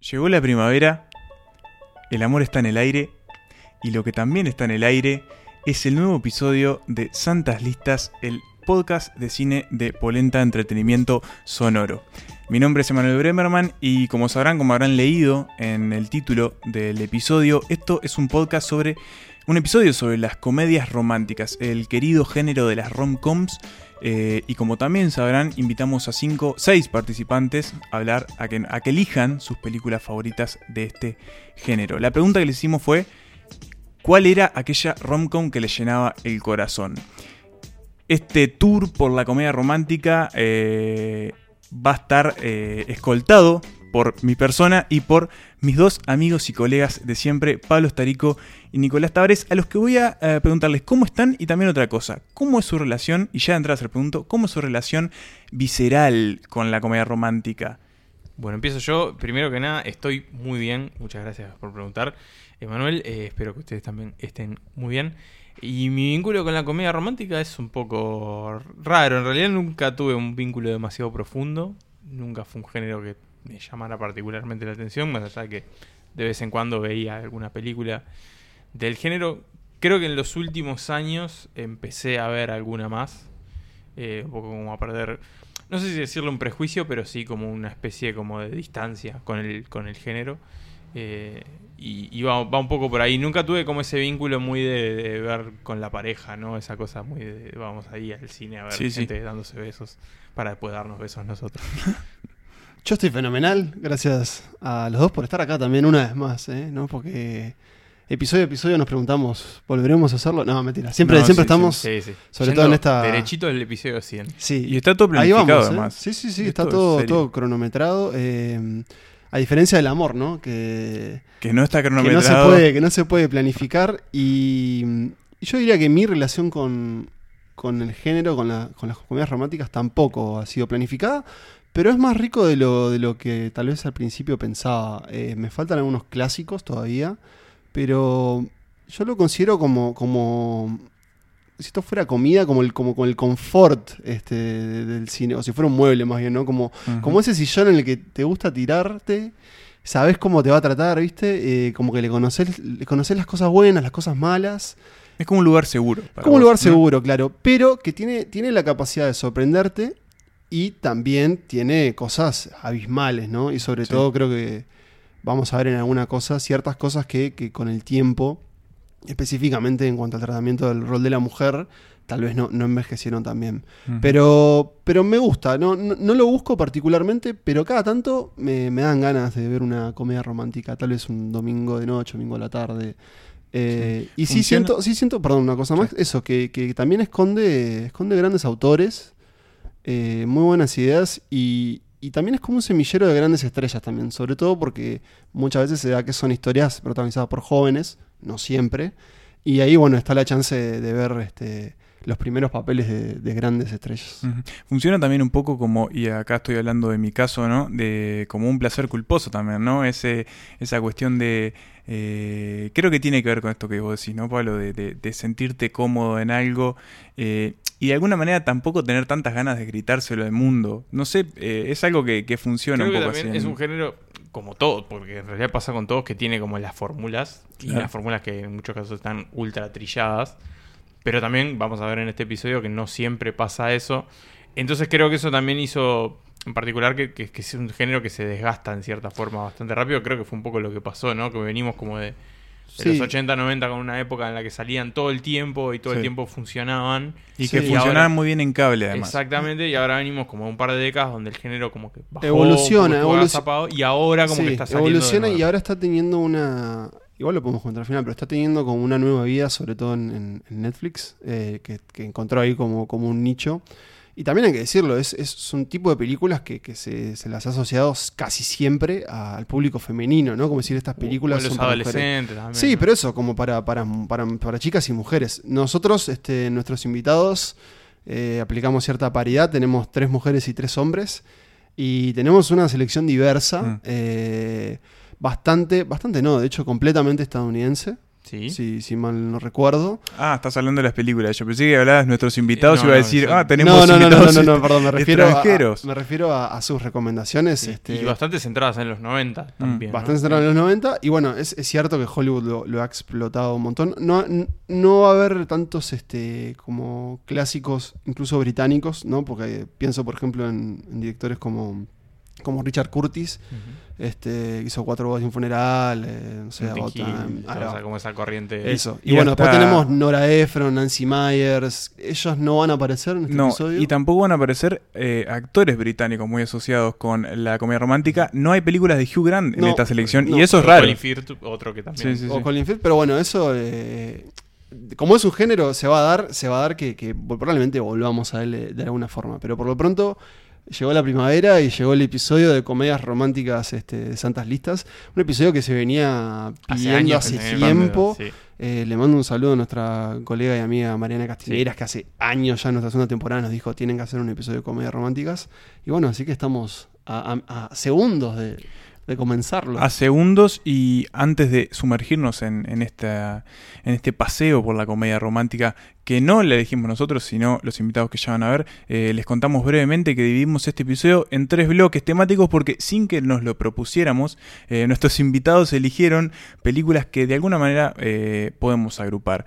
Llegó la primavera, el amor está en el aire y lo que también está en el aire es el nuevo episodio de Santas Listas, el podcast de cine de Polenta Entretenimiento Sonoro. Mi nombre es Emanuel Bremerman y como sabrán, como habrán leído en el título del episodio, esto es un podcast sobre un episodio sobre las comedias románticas, el querido género de las rom-coms. Eh, y como también sabrán, invitamos a cinco, seis participantes a hablar, a que, a que elijan sus películas favoritas de este género. La pregunta que les hicimos fue: ¿Cuál era aquella rom-com que les llenaba el corazón? Este tour por la comedia romántica eh, va a estar eh, escoltado por mi persona y por mis dos amigos y colegas de siempre, Pablo Estarico y Nicolás Tavares, a los que voy a eh, preguntarles cómo están y también otra cosa, cómo es su relación, y ya de entrada se pregunto, cómo es su relación visceral con la comedia romántica. Bueno, empiezo yo. Primero que nada, estoy muy bien. Muchas gracias por preguntar. Emanuel, eh, espero que ustedes también estén muy bien. Y mi vínculo con la comedia romántica es un poco raro. En realidad nunca tuve un vínculo demasiado profundo. Nunca fue un género que me llamara particularmente la atención, más allá de que de vez en cuando veía alguna película del género. Creo que en los últimos años empecé a ver alguna más. Eh, un poco como a perder no sé si decirlo un prejuicio, pero sí como una especie como de distancia con el, con el género. Eh, y y va, va un poco por ahí. Nunca tuve como ese vínculo muy de, de ver con la pareja, ¿no? Esa cosa muy de vamos ahí al cine a ver Sí, sí. gente dándose besos para después darnos besos nosotros. Yo estoy fenomenal, gracias a los dos por estar acá también una vez más, ¿eh? ¿no? Porque episodio a episodio nos preguntamos, ¿volveremos a hacerlo? No, mentira, siempre, No, siempre sí, estamos... Sí, sí. Sobre todo en esta- Derechito del episodio 100. Sí, Y está todo ahí planificado vamos, ¿eh? además. Sí, sí, sí, está es todo, serio. todo cronometrado. eh, a diferencia del amor, ¿no? Que, Que no está que no, cronometrado. se puede, que no se puede planificar. Y, y yo diría que mi relación con, con el género, con, la- con las comedias románticas, tampoco ha sido planificada. Pero es más rico de lo, de lo que tal vez al principio pensaba. Eh, me faltan algunos clásicos todavía. Pero yo lo considero como. como si esto fuera comida, como el, como con el confort este, de- del cine, o si fuera un mueble más bien, ¿no? Como, como ese sillón en el que te gusta tirarte, sabes cómo te va a tratar, ¿viste? Eh, como que le conoces, le conoces las cosas buenas, las cosas malas. Es como un lugar seguro. para como un lugar ¿no? seguro, claro. Pero que tiene, tiene la capacidad de sorprenderte y también tiene cosas abismales, ¿no? Y sobre Sí. todo creo que vamos a ver en alguna cosa ciertas cosas que, que con el tiempo, específicamente en cuanto al tratamiento del rol de la mujer, tal vez no, no envejecieron tan bien. Pero, pero me gusta, no, no, no lo busco particularmente, pero cada tanto me, me dan ganas de ver una comedia romántica, tal vez un domingo de noche, domingo a la tarde. Eh, Y sí Funciona- siento, sí siento, perdón, una cosa más, eso, que, que también esconde, esconde grandes autores, eh, muy buenas ideas y, y también es como un semillero de grandes estrellas también, sobre todo porque muchas veces se da que son historias protagonizadas por jóvenes, no siempre, y ahí bueno está la chance de, de ver este, los primeros papeles de, de grandes estrellas. Funciona también un poco como, y acá estoy hablando de mi caso, ¿no? De como un placer culposo también, ¿no? Ese, esa cuestión de. eh, creo que tiene que ver con esto que vos decís, ¿no, Pablo? De, de- de sentirte cómodo en algo eh, y de alguna manera tampoco tener tantas ganas de gritárselo al mundo. No sé, eh, es algo que, que funciona Creo un poco también así. es un género como todo, porque en realidad pasa con todos que tiene como las fórmulas y las fórmulas que en muchos casos están ultra trilladas. Pero también vamos a ver en este episodio que no siempre pasa eso. Entonces creo que eso también hizo, en particular, que, que, que es un género que se desgasta en cierta forma bastante rápido. Creo que fue un poco lo que pasó, ¿no? Que venimos como de, de Sí. los 80, 90 con una época en la que salían todo el tiempo y todo Sí. el tiempo funcionaban. Y que Sí. funcionaban ahora- muy bien en cable, además. Exactamente, y ahora venimos como un par de décadas donde el género como que bajó, Evoluciona, evoluciona. y ahora como Sí, que está saliendo de evoluciona nuevo. y ahora está teniendo una. Igual lo podemos contar al final, pero está teniendo como una nueva vida, sobre todo en, en- en Netflix, eh, que, que encontró ahí como, como un nicho. Y también hay que decirlo, es, es un tipo de películas que, que se, se las ha asociado casi siempre al público femenino, ¿no? Como decir, estas películas O los son para adolescentes también. Sí, ¿no? pero eso, como para, para, para, para chicas y mujeres. Nosotros, este, nuestros invitados, eh, aplicamos cierta paridad, tenemos tres mujeres y tres hombres, y tenemos una selección diversa, Mm. eh, bastante, bastante no, de hecho completamente estadounidense. Sí. si, si mal no recuerdo. Ah, estás hablando de las películas. Yo pensé que hablabas de nuestros invitados no, y iba a decir, ah, tenemos No, no, no, no, invitados no, no, perdón, me refiero, a, me refiero a, a sus recomendaciones. Sí, este, Y bastante centradas en los 90 también. ¿no? Bastante centrado en los 90. Y bueno, es, es cierto que Hollywood lo, lo ha explotado un montón. No, no va a haber tantos este, como clásicos, incluso británicos, ¿no? Porque pienso, por ejemplo, en, en directores como, como Richard Curtis. Este, hizo Cuatro bodas y un funeral, eh, no sé, Hill, ahí va. esa- como esa corriente. Eso. Y, Y bueno, hasta- después tenemos Nora Ephron, Nancy Myers. Ellos no van a aparecer en este No, episodio. y tampoco van a aparecer eh, actores británicos muy asociados con la comedia romántica. No hay películas de Hugh Grant en esta selección no. y eso es O raro. Colin Firth, otro que también. Sí, sí, o Colin Firth, pero bueno, eso eh, como es un género, se va a dar, se va a dar que, que probablemente volvamos a él de alguna forma. Pero por lo pronto llegó la primavera y llegó el episodio de comedias románticas este, de Santas Listas. Un episodio que se venía pidiendo hace, tiempo. Sí. Eh, le mando un saludo a nuestra colega y amiga Mariana Castineras, que hace años ya en nuestra segunda temporada nos dijo tienen que hacer un episodio de comedias románticas. Y bueno, así que estamos a, a- a segundos de, de comenzarlo. A segundos y antes de sumergirnos en, en este paseo por la comedia romántica que no le elegimos nosotros, sino los invitados que ya van a ver, eh, les contamos brevemente que dividimos este episodio en tres bloques temáticos porque sin que nos lo propusiéramos, eh, nuestros invitados eligieron películas que de alguna manera eh, podemos agrupar.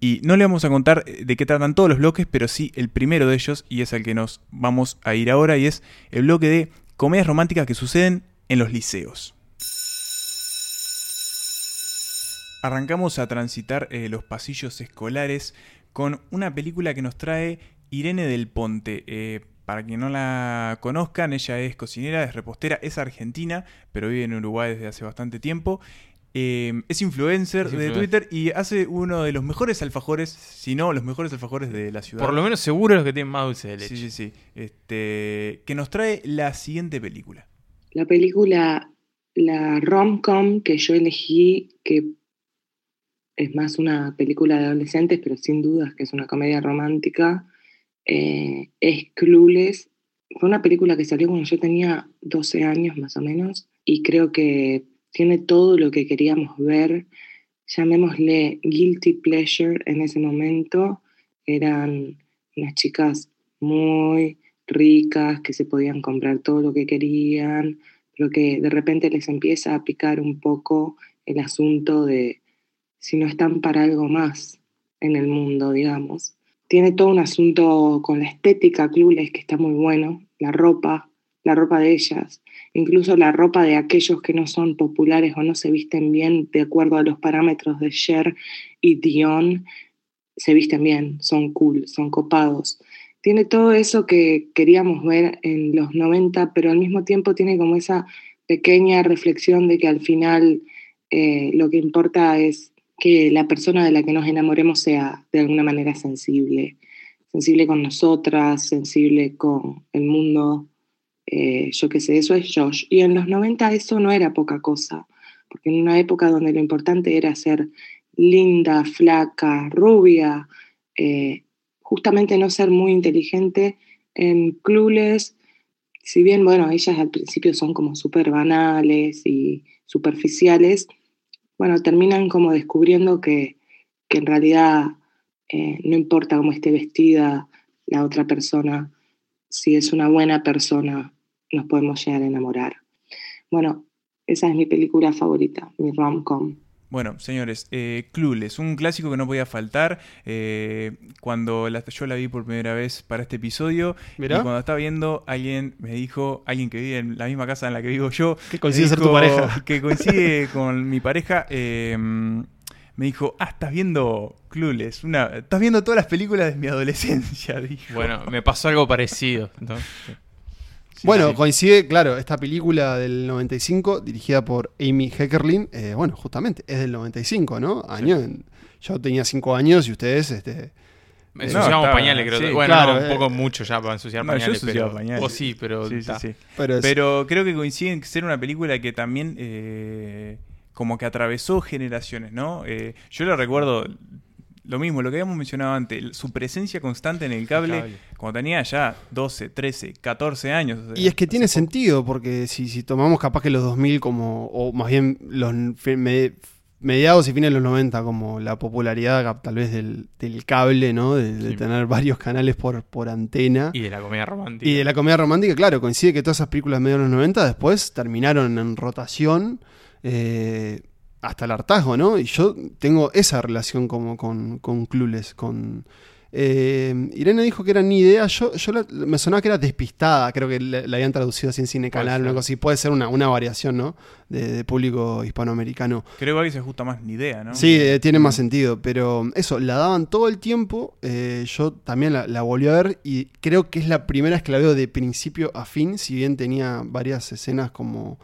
Y no le vamos a contar de qué tratan todos los bloques, pero sí el primero de ellos, y es al que nos vamos a ir ahora, y es el bloque de comedias románticas que suceden en los liceos. Arrancamos a transitar eh, los pasillos escolares con una película que nos trae Irene del Ponte. Eh, para quien no la conozcan, ella es cocinera, es repostera, es argentina, pero vive en Uruguay desde hace bastante tiempo. Eh, es influencer Es de. Twitter y hace uno de los mejores alfajores, si no los mejores alfajores de la ciudad. Por lo menos seguro los que tienen más dulce de leche. Sí, sí, sí. Este, que nos trae la siguiente película. La película, la rom-com que yo elegí, que es más una película de adolescentes, pero sin dudas que es una comedia romántica, eh, es Clueless. Fue una película que salió cuando yo tenía 12 años más o menos y creo que tiene todo lo que queríamos ver. Llamémosle guilty pleasure en ese momento. Eran unas chicas muy ricas, que se podían comprar todo lo que querían, pero que de repente les empieza a picar un poco el asunto de si no están para algo más en el mundo, digamos. Tiene todo un asunto con la estética Clueless que está muy bueno, la ropa, la ropa de ellas, incluso la ropa de aquellos que no son populares o no se visten bien de acuerdo a los parámetros de Cher y Dion, se visten bien, son cool, son copados tiene todo eso que queríamos ver en los 90, pero al mismo tiempo tiene como esa pequeña reflexión de que al final eh, lo que importa es que la persona de la que nos enamoremos sea de alguna manera sensible, sensible con nosotras, sensible con el mundo, eh, yo qué sé, eso es Josh. Y en los 90 eso no era poca cosa, porque en una época donde lo importante era ser linda, flaca, rubia, eh, justamente no ser muy inteligente en Clueless, si bien, bueno, ellas al principio son como súper banales y superficiales, bueno, terminan como descubriendo que, que en realidad eh, no importa cómo esté vestida la otra persona, si es una buena persona, nos podemos llegar a enamorar. Bueno, esa es mi película favorita, mi rom-com. Bueno, señores, eh, Clueless, un clásico que no podía faltar. eh, cuando la- yo la vi por primera vez para este episodio, Mirá. y cuando estaba viendo, alguien me dijo, alguien que vive en la misma casa en la que vivo yo, Que coincide ser tu pareja. Que coincide con mi pareja, eh, me dijo, ah, estás viendo Clueless, una, estás viendo todas las películas de mi adolescencia, dijo. Bueno, me pasó algo parecido. ¿no? Sí, bueno, sí. coincide, claro, esta película del 95, dirigida por Amy Heckerling, eh, bueno, justamente, es del 95, ¿no? Año en- yo tenía 5 años y ustedes, este... Me No, ensuciamos pañales, creo. sí, bueno, claro, no, un eh. poco mucho ya para ensuciar No, pañales. pero, pañales. Sí, pero. Sí, sí, sí. Pero, es- Pero creo que coincide en ser una película que también eh, como que atravesó generaciones, ¿no? Eh, yo lo recuerdo lo mismo, lo que habíamos mencionado antes, el- su presencia constante en el cable, cable. cuando tenía ya 12, 13, 14 años. o sea, Y es que tiene poco. sentido, porque si, si tomamos capaz que los 2000 como, o más bien los me- mediados y fines de los 90, como la popularidad tal vez del, del cable, ¿no? De, de Sí. tener varios canales por, por antena. Y de la comedia romántica. Y de la comedia romántica, claro, coincide que todas esas películas medio de los 90 después terminaron en rotación eh, hasta el hartazgo, ¿no? Y yo tengo esa relación como con, con Clueless, con... eh, Irene dijo que era ni idea, yo, yo la- me sonaba que era despistada, creo que la, la habían traducido así en cine canal, una cosa así, puede ser una, una variación, ¿no? De, de público hispanoamericano. Creo que se ajusta más ni idea, ¿no? Sí, eh, tiene más sentido, pero eso, la daban todo el tiempo, eh, yo también la, la volví a ver y creo que es la primera vez que la veo de principio a fin, si bien tenía varias escenas como,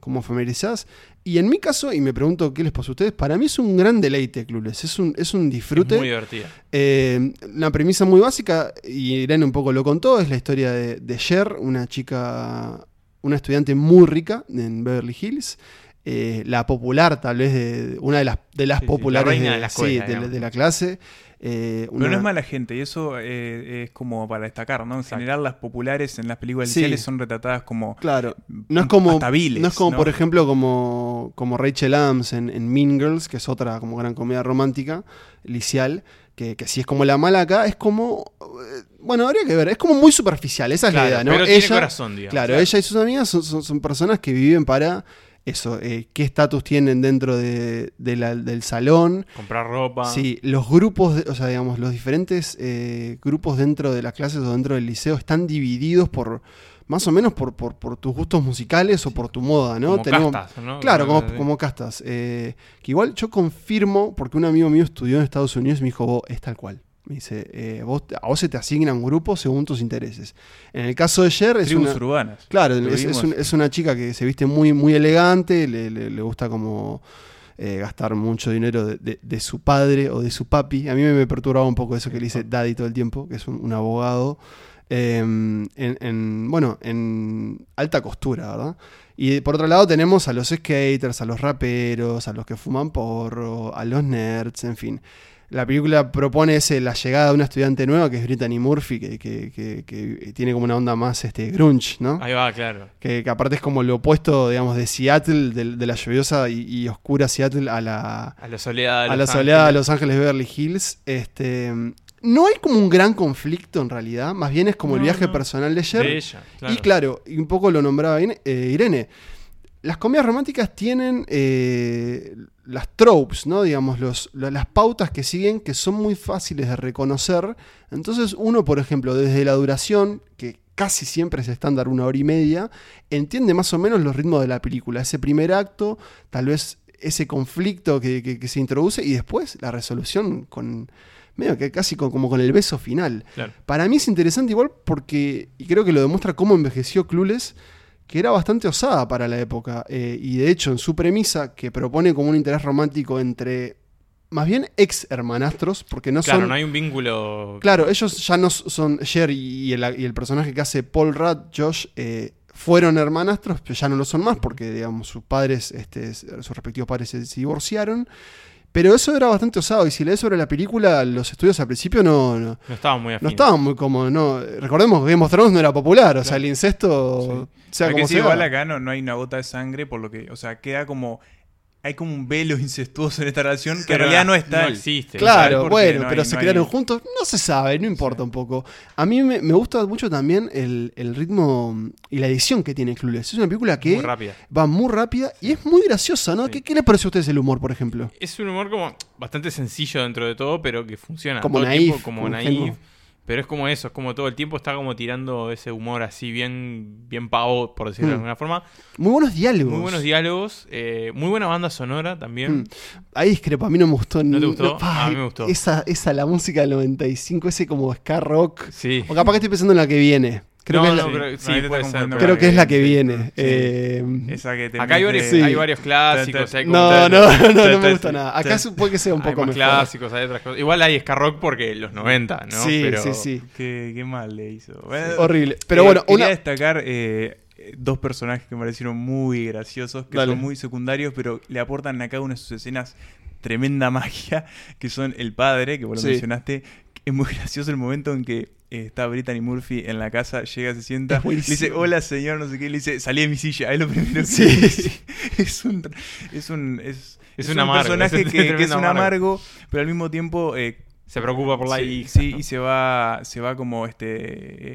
como familiarizadas. Y en mi caso, y me pregunto qué les pasa a ustedes, para mí es un gran deleite, Clueless, es un, es un disfrute. Es muy divertida. Eh, una premisa muy básica, y Irene un poco lo contó, es la historia de, de Cher, una chica, una estudiante muy rica en Beverly Hills. eh, la popular, tal vez, de, una de las, de las Sí, sí, la populares reina de, la sí, escuela, digamos. de la clase. Eh, Pero no es mala gente, y eso eh, es como para destacar, ¿no? En Exacto. general, las populares en las películas Sí. iniciales son retratadas como. Claro, no es como, viles, no es como ¿no? por ejemplo, como, como Rachel Adams en, en Mean Girls, que es otra como gran comedia romántica, licial, que, que si es como la mala acá, es como, eh, bueno, habría que ver, es como muy superficial, esa es Claro, la idea, ¿no? pero tiene corazón, digamos. Claro, ella y sus amigas son, son- son personas que viven para eso, eh, qué estatus tienen dentro de- de la- del salón. Comprar ropa. Sí, los grupos, de- o sea, digamos, los diferentes eh, grupos dentro de las clases o dentro del liceo están divididos por, más o menos por, por, por tus gustos musicales o por tu moda, ¿no? Como castas, ¿no? Claro, como, como castas. eh, que igual yo confirmo, porque un amigo mío estudió en Estados Unidos y me dijo, vos, es tal cual. Me dice, eh, vos, a vos se te asignan un grupo según tus intereses. En el caso de Cher es Tribus una... urbanas. Claro, es, un- es una chica que se viste muy, muy elegante, le, le- le gusta como eh, gastar mucho dinero de, de- de su padre o de su papi. A mí me, me perturbaba un poco eso que le dice daddy todo el tiempo, que es un, un abogado. eh, en, en, bueno, en alta costura, ¿verdad? Y por otro lado tenemos a los skaters, a los raperos, a los que fuman porro, a los nerds, en fin. La película propone ese, la llegada de una estudiante nueva que es Brittany Murphy, que, que- que- que tiene como una onda más este, grunge, ¿no? Ahí va, claro. Que, que aparte es como lo opuesto, digamos, de Seattle, de, de la lluviosa y, y oscura Seattle a la, A la soledad de a la Los soledad de Ángeles. Los Ángeles Beverly Hills. Este, no hay como un gran conflicto en realidad, más bien es como el viaje no. personal de Cher. De ella, claro. Y claro, y un poco lo nombraba eh, Irene. Las comedias románticas tienen eh, las tropes, ¿no? Digamos, los, las pautas que siguen que son muy fáciles de reconocer. Entonces, uno, por ejemplo, desde la duración, que casi siempre es estándar una hora y media, entiende más o menos los ritmos de la película. Ese primer acto, tal vez ese conflicto que, que- que se introduce y después la resolución con medio que casi como con el beso final. Claro. Para mí es interesante igual porque, y creo que lo demuestra cómo envejeció Clueless, que era bastante osada para la época. eh, y de hecho, en su premisa, que propone como un interés romántico entre, más bien, ex hermanastros, porque no Claro, son... no hay un vínculo. Claro, ellos ya no son, Cher y el, y el personaje que hace Paul Rudd, Josh, eh, fueron hermanastros, pero ya no lo son más porque, digamos, sus padres, este, sus respectivos padres se divorciaron. Pero eso era bastante osado, y si lees sobre la película, los estudios al principio no, no, No estaba muy afín. no estaban muy cómodos, no. Recordemos que Game of Thrones no era popular, o sea, el incesto, sea Hay como que sea. igual acá no, no hay una gota de sangre, por lo que, o sea, queda como. Hay como un velo incestuoso en esta relación que en realidad no no está. existe. Claro, bueno, no pero hay- se no crearon hay- juntos, no se sabe, no importa un poco. A mí me, me gusta mucho también el, el ritmo y la edición que tiene Clueless. Es una película que Muy rápida. va muy rápida y es muy graciosa, ¿no? Sí. ¿Qué, qué les pareció a ustedes el humor, por ejemplo? Es un humor como bastante sencillo dentro de todo, pero que funciona. Como todo naif, tiempo como como naif. Pero es como eso, es como todo el tiempo está como tirando ese humor así bien, bien pavo, por decirlo de Mm. alguna forma. Muy buenos diálogos. Muy buenos diálogos, eh, muy buena banda sonora también. Mm. Ahí discrepo, a mí no me gustó. ¿No te gustó? pa, A mí me gustó. Esa, esa, la música del 95, ese como ska rock. Sí. O capaz que estoy pensando en la que viene. Creo No, que es la, pero sí, puede ser, pero- creo que es la que Sí. viene. Sí. Eh, Esa que te Acá hay varios, Sí. hay varios clásicos. Hay no, no, no, no, me gusta nada. Acá puede que sea un hay poco más mejor. clásicos, hay otras cosas. Igual hay ska rock porque los 90, ¿no? Sí, Pero- sí, sí. Qué, qué mal le hizo. Bueno, Horrible. Pero eh, bueno, quería una. destacar eh, dos personajes que me parecieron muy graciosos, que Dale. son muy secundarios, pero le aportan a cada una de sus escenas tremenda magia, que son el padre, que vos lo Sí. mencionaste. Es muy gracioso el momento en que está Brittany Murphy en la casa, llega, se sienta, le dice, hola señor, no sé qué, le dice, salí de mi silla, es lo primero que Sí. dice. Es un, es un, es, Es es un un amargo, personaje es un que, que es un amargo. amargo, pero al mismo tiempo eh, Se preocupa por la sí, hija. sí, ¿no? y se va, se va como este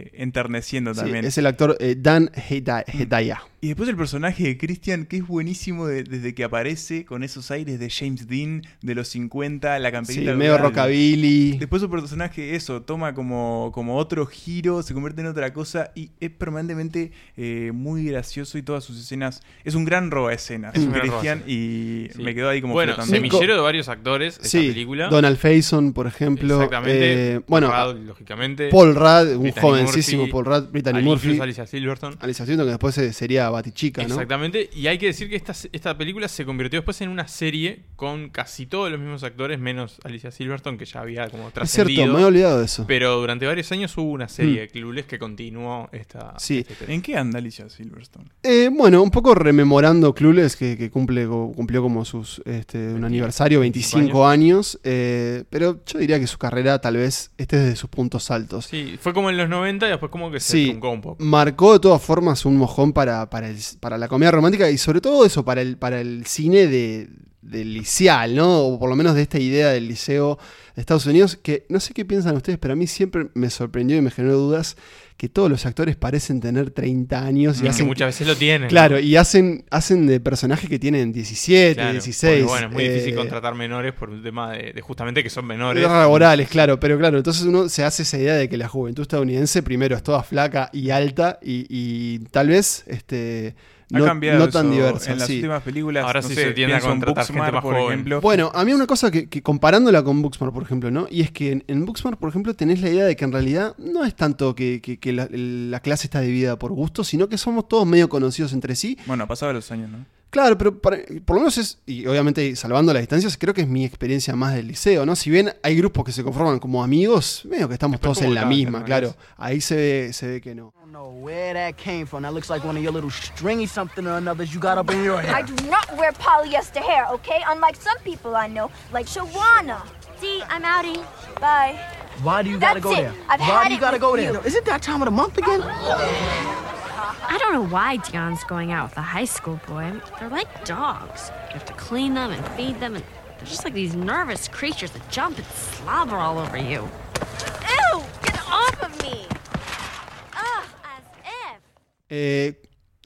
eh, enterneciendo Sí, también. es el actor eh, Dan Heda- Hedaya. Y después el personaje de Christian, que es buenísimo de- desde que aparece con esos aires de James Dean de los 50, la Sí, camperita. medio rural. rockabilly. Después su personaje, eso, toma como, como otro giro, se convierte en otra cosa y es permanentemente eh, muy gracioso y todas sus escenas. Es un gran roba escena, Es un gran Christian, roba y Sí. me quedó ahí como Bueno, semillero de varios actores esta Sí, película. Donald Faison, por ejemplo. Exactamente. eh, bueno, Rad, lógicamente. Paul Rudd, un Brittany jovencísimo Murphy, Paul Rudd, Brittany Murphy. Alicia Silverstone. Alicia Silverstone, que después sería Batichica, ¿no? Exactamente. Y hay que decir que esta, esta película se convirtió después en una serie con casi todos los mismos actores, menos Alicia Silverstone, que ya había como Es trascendido. cierto, me he olvidado de eso. Pero durante varios años hubo una serie Mm. de Clueless que continuó esta. Sí. este. ¿En qué anda Alicia Silverstone? Eh, bueno, un poco rememorando Clueless, que, que cumple, cumplió como sus este, un aniversario, 25 años. eh, pero yo diría que su carrera tal vez esté desde sus puntos altos. Sí, fue como en los 90 y después como que se Sí. truncó un poco. Marcó de todas formas un mojón para, para, el- para la comedia romántica y sobre todo eso, para el, para el cine de, del liceal, ¿no? O por lo menos de esta idea del liceo de Estados Unidos, que no sé qué piensan ustedes, pero a mí siempre me sorprendió y me generó dudas que todos los actores parecen tener 30 años y Y que hacen... muchas veces lo tienen. Claro, y hacen, hacen de personajes que tienen 17, Claro, 16. porque, bueno, es muy difícil eh, contratar menores por un tema de, de justamente que son menores. laborales, claro, pero claro, entonces uno se hace esa idea de que la juventud estadounidense primero es toda flaca y alta y, y tal vez este Ha no, cambiado no tan eso diversa. en las sí. últimas películas. Ahora no sí sé, se tiende a contratar gente Booksmart, más por joven. ejemplo. Bueno, a mí una cosa que, que comparándola con Booksmart, por ejemplo, ¿no? Y es que en, en Booksmart, por ejemplo, tenés la idea de que en realidad no es tanto que, que- que la, la clase está dividida por gusto, sino que somos todos medio conocidos entre sí. Bueno, pasaba los años, ¿no? Claro, pero para- por lo menos es, y obviamente salvando las distancias, creo que es mi experiencia más del liceo, ¿no? Si bien hay grupos que se conforman como amigos, medio que estamos Después, todos en ¿cómo la misma, claro. Ahí se ve, se ve que no. I don't know where that came from. That looks like one of your little stringy something or another you got up in your I hair. do not wear polyester hair, okay? Unlike some people I know, like Shawana. See, I'm outie. Bye. Why do you gotta go it. there? I've Why had do you it gotta go there? you. Is it that time of the month again? I don't know why Dion's going out with a high school boy. They're like dogs. You have to clean them and feed them, and they're just like these nervous creatures that jump and slobber all over you. Ew! Get off of me! Ugh, as if. Eh,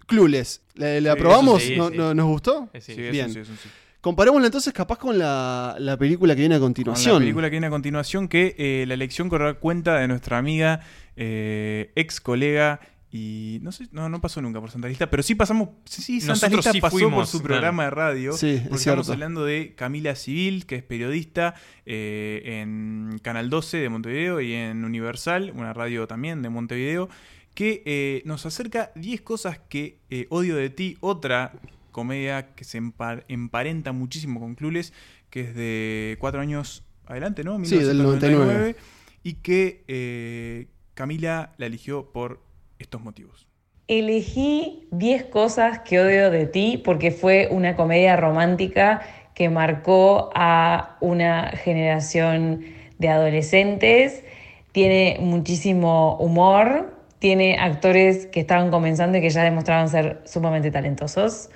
Clueless, ¿la, la Sí, probamos? sí, ¿No- sí. no- ¿Nos gustó? Eh, sí. Sí, Bien. un sí, es un sí. Comparémosla entonces capaz con la, la película que viene a Con continuación. la película que viene a continuación, que eh, la elección corre cuenta de nuestra amiga, eh, ex colega, y no sé, no, no pasó nunca por Santa Lista, pero sí pasamos, sí, sí, Santa Nosotros Lista sí pasó por su claro. programa de radio. Sí, es porque cierto. estamos hablando de Camila Civil, que es periodista eh, en Canal 12 de Montevideo y en Universal, una radio también de Montevideo, que eh, nos acerca 10 cosas que eh, odio de ti, otra comedia que se empar- emparenta muchísimo con Clueless, que es de cuatro años adelante, ¿no? Sí, del 99. Y que eh, Camila la eligió por estos motivos. Elegí 10 cosas que odio de ti porque fue una comedia romántica que marcó a una generación de adolescentes. Tiene muchísimo humor, tiene actores que estaban comenzando y que ya demostraban ser sumamente talentosos,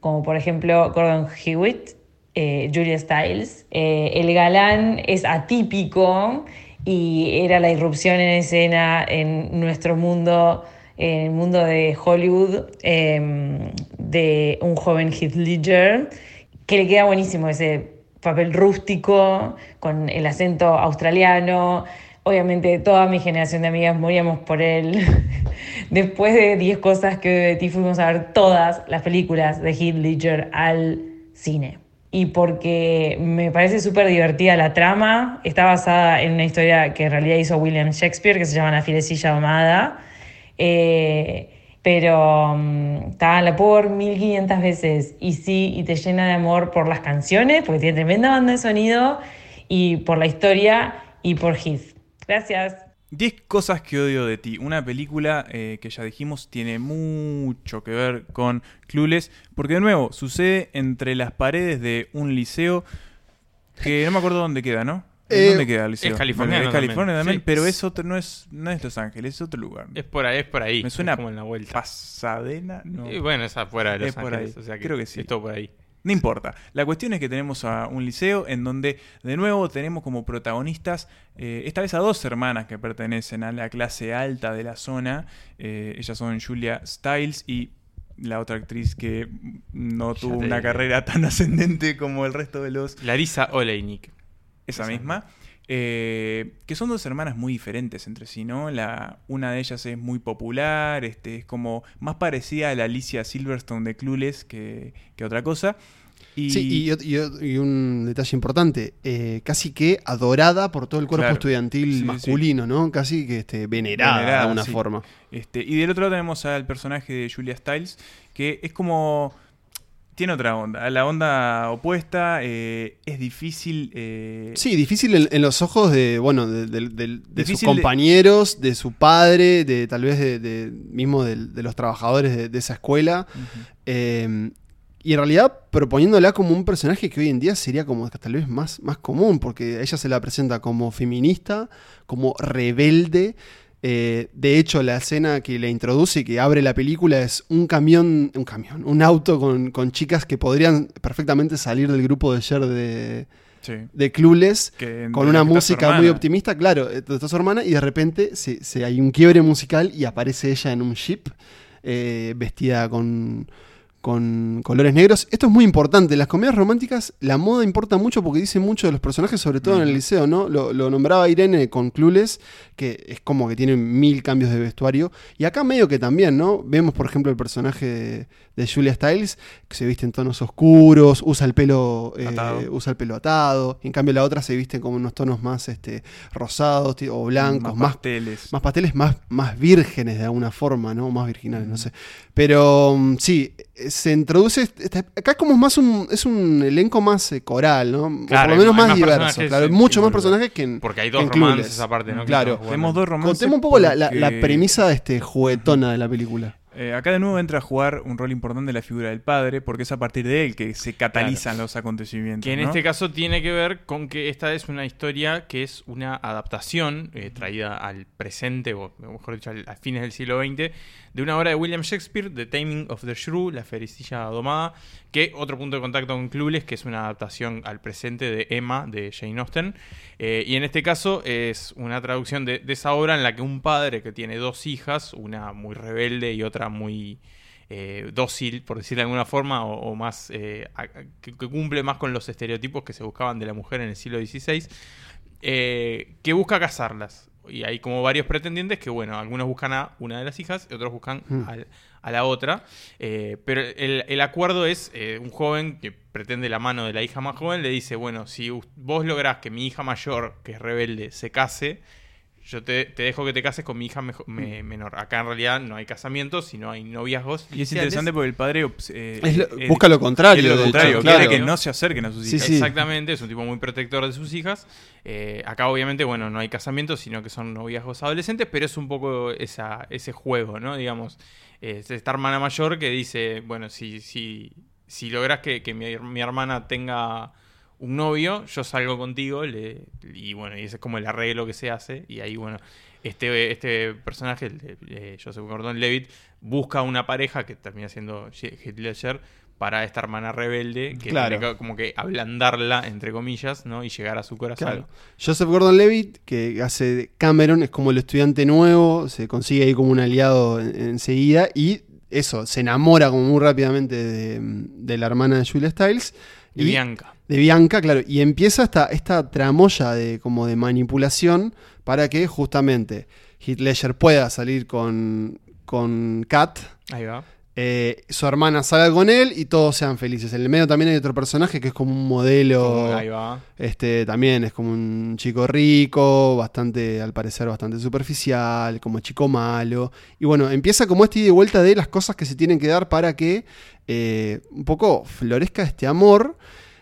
como por ejemplo Gordon Hewitt, eh, Julia Stiles. Eh, el galán es atípico y era la irrupción en escena en nuestro mundo, en el mundo de Hollywood, eh, de un joven Heath Ledger, que le queda buenísimo ese papel rústico, con el acento australiano. Obviamente toda mi generación de amigas moríamos por él. Después de 10 cosas que de ti fuimos a ver todas las películas de Heath Ledger al cine. Y porque me parece súper divertida la trama, está basada en una historia que en realidad hizo William Shakespeare, que se llama La filecilla amada. Eh, pero mm, ta, la puedo ver 1500 veces y sí, y te llena de amor por las canciones, porque tiene tremenda banda de sonido, y por la historia y por Heath. Gracias. 10 cosas que odio de ti. Una película eh, que ya dijimos tiene mucho que ver con Clueless. Porque de nuevo, sucede entre las paredes de un liceo que no me acuerdo dónde queda, ¿no? ¿En Eh, dónde queda el liceo? es californiano Es California también, también, sí. pero es otro, no es, no es Los Ángeles, es otro lugar. Es por ahí, es por ahí. Me suena es como en la vuelta. Pasadena, no. Y bueno, es afuera de Los Es por ahí. O sea que Creo que sí. Es todo por ahí. No importa. La cuestión es que tenemos a un liceo en donde, de nuevo, tenemos como protagonistas, eh, esta vez a dos hermanas que pertenecen a la clase alta de la zona. Eh, ellas son Julia Stiles y la otra actriz que no Ya tuvo una diré. carrera tan ascendente como el resto de los Larisa Oleinik. esa Esa misma. Eh, que son dos hermanas muy diferentes entre sí, ¿no? La, una de ellas es muy popular, este, es como más parecida a la Alicia Silverstone de Clueless que, que otra cosa. Y, Sí, y, un detalle importante, eh, casi que adorada por todo el cuerpo Claro. estudiantil Sí, sí, masculino, ¿no? Casi que este, venerada, de alguna sí. forma. este, y del otro lado tenemos al personaje de Julia Stiles, que es como... Tiene otra onda, la onda opuesta, eh, es difícil... eh, Sí, difícil en, en los ojos de, bueno, de, de- de- de sus compañeros, de... su padre, de tal vez de, mismo de, los trabajadores de, esa escuela. Eh, y en realidad proponiéndola como un personaje que hoy en día sería como tal vez más, más común, porque ella se la presenta como feminista, como rebelde. Eh, de hecho, la escena que la introduce y que abre la película es un camión, un camión, un auto con, con chicas que podrían perfectamente salir del grupo de Cher de, Sí. de Clueless Que- con de una música muy optimista, claro, eh, está su hermana y de repente se, se- hay un quiebre musical y aparece ella en un jeep eh, vestida con, con colores negros. Esto es muy importante, en las comedias románticas la moda importa mucho porque dice mucho de los personajes, sobre todo en el liceo, ¿no? Lo, lo nombraba Irene con Clueless, que es como que tiene mil cambios de vestuario. Y acá medio que también, ¿no? Vemos, por ejemplo, el personaje de, de Julia Stiles, que se viste en tonos oscuros, usa el pelo eh, usa el pelo atado. En cambio, la otra se viste como unos tonos más este, rosados o blancos, más, pasteles. más pasteles, más, más vírgenes de alguna forma, ¿no? Más virginales, no sé. Pero mm, sí, se introduce. este- este- acá como es más un. Es un elenco más eh, coral, ¿no? O por lo menos hay más, más diverso. Claro, mucho más personajes que en. Porque hay dos en romances aparte, ¿no? Claro. Tenemos dos romances. Contemos un poco la, la- la porque- premisa este, juguetona de la película. Eh, acá de nuevo entra a jugar un rol importante la figura del padre, porque es a partir de él que se catalizan los acontecimientos. Que en ¿no? este caso tiene que ver con que esta es una historia que es una adaptación eh, traída al presente, o mejor dicho, al- a fines del siglo XX, de una obra de William Shakespeare, The Taming of the Shrew, La Fericilla Domada, que otro punto de contacto con Clueless, que es una adaptación al presente de Emma, de Jane Austen. Eh, y en este caso es una traducción de, esa obra en la que un padre que tiene dos hijas, una muy rebelde y otra muy eh, dócil, por decirlo de alguna forma, o, más eh, que, cumple más con los estereotipos que se buscaban de la mujer en el siglo XVI, que busca casarlas. Y hay como varios pretendientes que, bueno, algunos buscan a una de las hijas y otros buscan Hmm. al- a la otra. Eh, pero el, el acuerdo es eh, un joven que pretende la mano de la hija más joven, le dice, bueno, si vos lográs que mi hija mayor, que es rebelde, se case, yo te, te dejo que te cases con mi hija mejo- me- menor. Acá en realidad no hay casamientos, sino hay noviazgos. Y es interesante porque el padre eh, Es lo- eh, busca lo contrario, quiere lo contrario, claro. quiere que no se acerquen a sus Sí, hijas. sí. Exactamente, es un tipo muy protector de sus hijas. Eh, acá obviamente, bueno, no hay casamientos, sino que son noviazgos adolescentes, pero es un poco esa, ese juego, ¿no? Digamos, es esta hermana mayor que dice, bueno, si, si, si logras que, que mi, mi hermana tenga un novio, yo salgo contigo, le, y bueno, y ese es como el arreglo que se hace, y ahí, bueno, este, este personaje, el eh, Joseph Gordon-Levitt, busca una pareja que termina siendo Heath Ledger para esta hermana rebelde, que Claro. tiene que como que ablandarla, entre comillas, ¿no? Y llegar a su corazón. Claro. Joseph Gordon-Levitt, que hace Cameron, es como el estudiante nuevo, se consigue ahí como un aliado en- enseguida y eso, se enamora como muy rápidamente de, de la hermana de Julia Stiles. Y- Bianca. De Bianca, claro. Y empieza esta, esta tramoya de, como de manipulación para que justamente Heath Ledger pueda salir con, con Kat. Ahí va. eh, su hermana salga con él y todos sean felices. En el medio también hay otro personaje que es como un modelo. Ahí va. Este también es como un chico rico, bastante, al parecer, bastante superficial, como chico malo. Y bueno, empieza como este ida y vuelta de las cosas que se tienen que dar para que eh, un poco florezca este amor.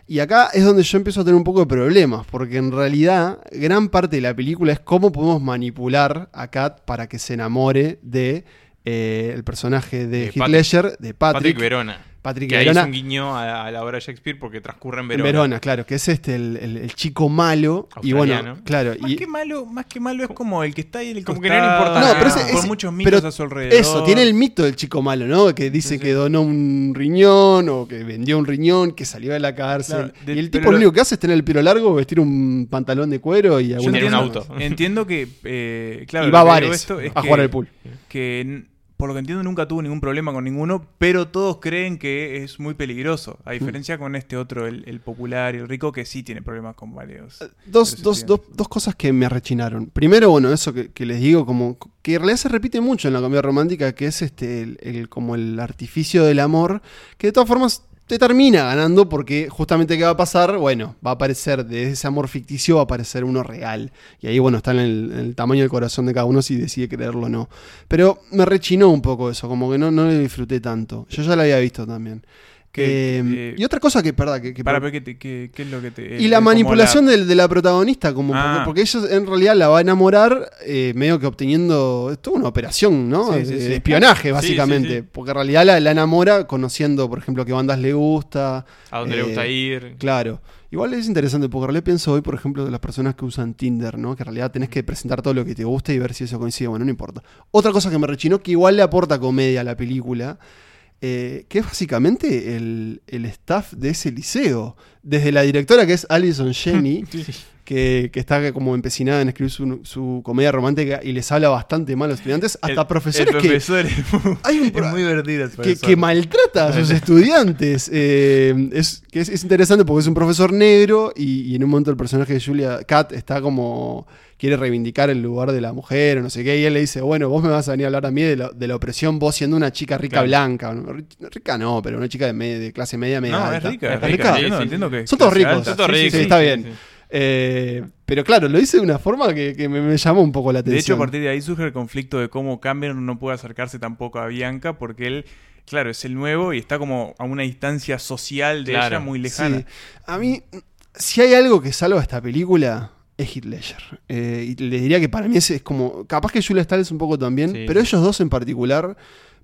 Y acá es donde yo empiezo a tener un poco de problemas, porque en realidad gran parte de la película es cómo podemos manipular a Kat para que se enamore de eh, el personaje de De Heath Patrick- Ledger, de Patrick, Patrick, Verona. Patrick Que ahí es Verona. un guiño a, a la obra de Shakespeare porque transcurre en En Verona. Verona, claro, que es este el, el- el chico malo. Y bueno, claro. Más y- que malo, más que malo es como el que está ahí en el Como que no le importa No, nada. pero ese- ese- muchos mitos pero a su alrededor. Eso, tiene el mito del chico malo, ¿no? Que dice Sí, sí. que donó un riñón o que vendió un riñón, que salió de la cárcel. Claro, de- y el tipo lo lo- único que hace es tener el pelo largo, vestir un pantalón de cuero y Tener un auto. entiendo que, eh, claro, y va a bares esto es a que- jugar al pool. que por lo que entiendo nunca tuvo ningún problema con ninguno, pero todos creen que es muy peligroso, Mm. a diferencia con este otro, el, el popular y el rico, que sí tiene problemas con varios. Dos, Pero dos, se dos, dos cosas que me arrechinaron. Primero, bueno, eso que, que les digo, como que en realidad se repite mucho en la comedia romántica, que es este el, el- como el artificio del amor, que de todas formas te termina ganando porque justamente qué va a pasar, bueno, va a aparecer de ese amor ficticio va a aparecer uno real. Y ahí, bueno, está en el, el tamaño del corazón de cada uno si decide creerlo o no. Pero me rechinó un poco eso, como que no, no lo disfruté tanto. Yo ya lo había visto también. Que, Eh, eh, y otra cosa que, perdón, que, que Para qué, qué- qué es lo que te... y eh, la manipulación la- de, la protagonista, como Ah. porque, ella en realidad la va a enamorar eh, medio que obteniendo. Es toda una operación, ¿no? Sí, sí, de sí. espionaje, básicamente. Porque en realidad la, la enamora conociendo, por ejemplo, qué bandas le gusta. A dónde le eh, gusta ir. Claro. Igual es interesante, porque en realidad pienso hoy, por ejemplo, de las personas que usan Tinder, ¿no? Que en realidad tenés que presentar todo lo que te gusta y ver si eso coincide. Bueno, no importa. Otra cosa que me rechinó, que igual le aporta comedia a la película, eh, que es básicamente el, el staff de ese liceo. Desde la directora, que es Alison Jenny, que, que está como empecinada en escribir su, su comedia romántica y les habla bastante mal a los estudiantes, hasta el- profesores el que, es muy, Hay un es muy divertido. el que, maltrata a sus estudiantes. Eh, es, que es, es interesante porque es un profesor negro y, y en un momento el personaje de Julia Kat está como quiere reivindicar el lugar de la mujer o no sé qué y él le dice, bueno, vos me vas a venir a hablar a mí de la, de la opresión, vos siendo una chica rica Claro. blanca. Rica no, pero una chica de, me- de clase media, media No, es rica, es rica. rica. No entiendo que Son todos ricos. alta. Son todos ricos, sí, sí. está bien. Eh, pero claro, lo hice de una forma que, que me, me llamó un poco la atención. De hecho, a partir de ahí surge el conflicto de cómo Cameron no puede acercarse tampoco a Bianca porque él, claro, es el nuevo y está como a una distancia social de Claro. ella muy lejana. Sí. A mí, si hay algo que salva esta película, es Heath Ledger. Eh, y le diría que para mí es, es como. Capaz que Julia Stiles un poco también, Sí, pero ellos dos en particular,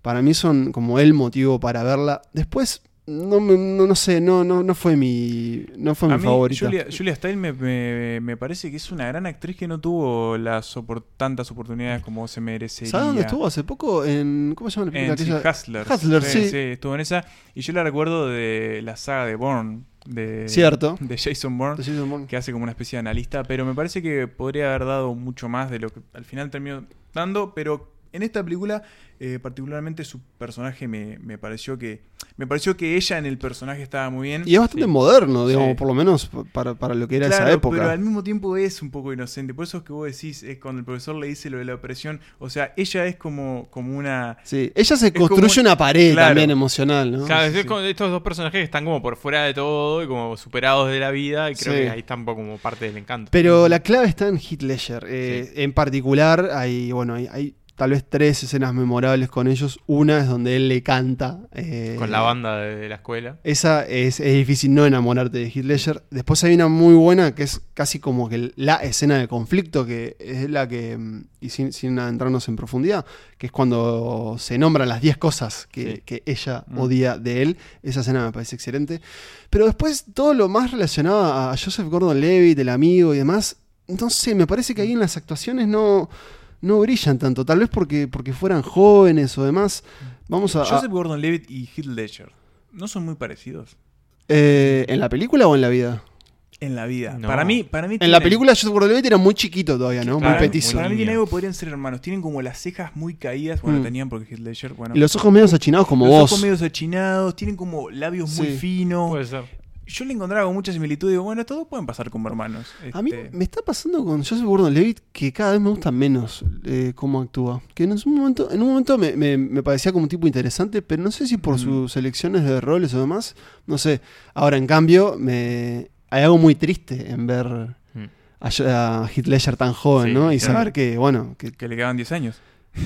para mí son como el motivo para verla. Después, no, no, no sé, no, no, no fue mi. No fue mi mí, favorita. Julia, Julia Stiles me, me- me parece que es una gran actriz que no tuvo las tantas oportunidades como se merecería. ¿Sabes dónde estuvo hace poco? En. ¿Cómo se llama la película? En sí? Hustlers. Hustlers, sí, sí. sí, estuvo en esa. Y yo la recuerdo de la saga de Bourne. De, Cierto. De Jason Bourne. De Jason Bourne. que hace como una especie de analista, pero me parece que podría haber dado mucho más de lo que al final terminó dando, pero en esta película eh, particularmente su personaje me, me pareció que me pareció que ella en el personaje estaba muy bien. Y es bastante Sí. moderno, digamos, Sí. por lo menos para, para lo que era Claro, esa época. pero al mismo tiempo es un poco inocente. Por eso es que vos decís, es cuando el profesor le dice lo de la opresión, o sea, ella es como, como una... Sí, ella se como construye un- una pared Claro. también emocional, ¿no? Claro, es sí. estos dos personajes que están como por fuera de todo y como superados de la vida y creo Sí. que ahí está un poco como parte del encanto. Pero la clave está en Heath Ledger. Eh, En particular, hay, bueno, hay, hay tal vez tres escenas memorables con ellos. Una es donde él le canta. eh, Con la banda de, de la escuela. Esa es, es difícil no enamorarte de Heath Ledger. Después hay una muy buena que es casi como que la escena de conflicto, que es la que, mm, y sin, sin adentrarnos en profundidad, que es cuando se nombran las 10 cosas que, Sí. que ella Mm. odia de él. Esa escena me parece excelente. Pero después todo lo más relacionado a Joseph Gordon-Levitt, el amigo y demás, no sé, me parece que ahí en las actuaciones no, no brillan tanto. Tal vez porque, porque fueran jóvenes o demás. Vamos a... Joseph Gordon-Levitt y Heath Ledger no son muy parecidos eh, ¿En la película o en la vida? en la vida. No. Para mí, para mí En la película Joseph Gordon-Levitt era muy chiquito todavía, ¿no? Claro, muy petizo. Para mí tiene algo, podrían ser hermanos. Tienen como las cejas muy caídas. Bueno, Mm. tenían porque Heath Ledger, bueno. Y los ojos medio achinados como los vos. ojos medios achinados, tienen como labios muy finos. Puede ser. Yo le encontraba con mucha similitud y digo, bueno, todos pueden pasar como hermanos. A mí Este, me está pasando con Joseph Gordon-Levitt que cada vez me gusta menos eh, cómo actúa. Que en un momento, en un momento me, me- me parecía como un tipo interesante, pero no sé si por Mm. sus elecciones de roles o demás. No sé. Ahora, en cambio, me hay algo muy triste en ver Mm. a, Ledger tan joven, Sí, ¿no? Y claro. saber que, bueno, que que le quedaban 10 años.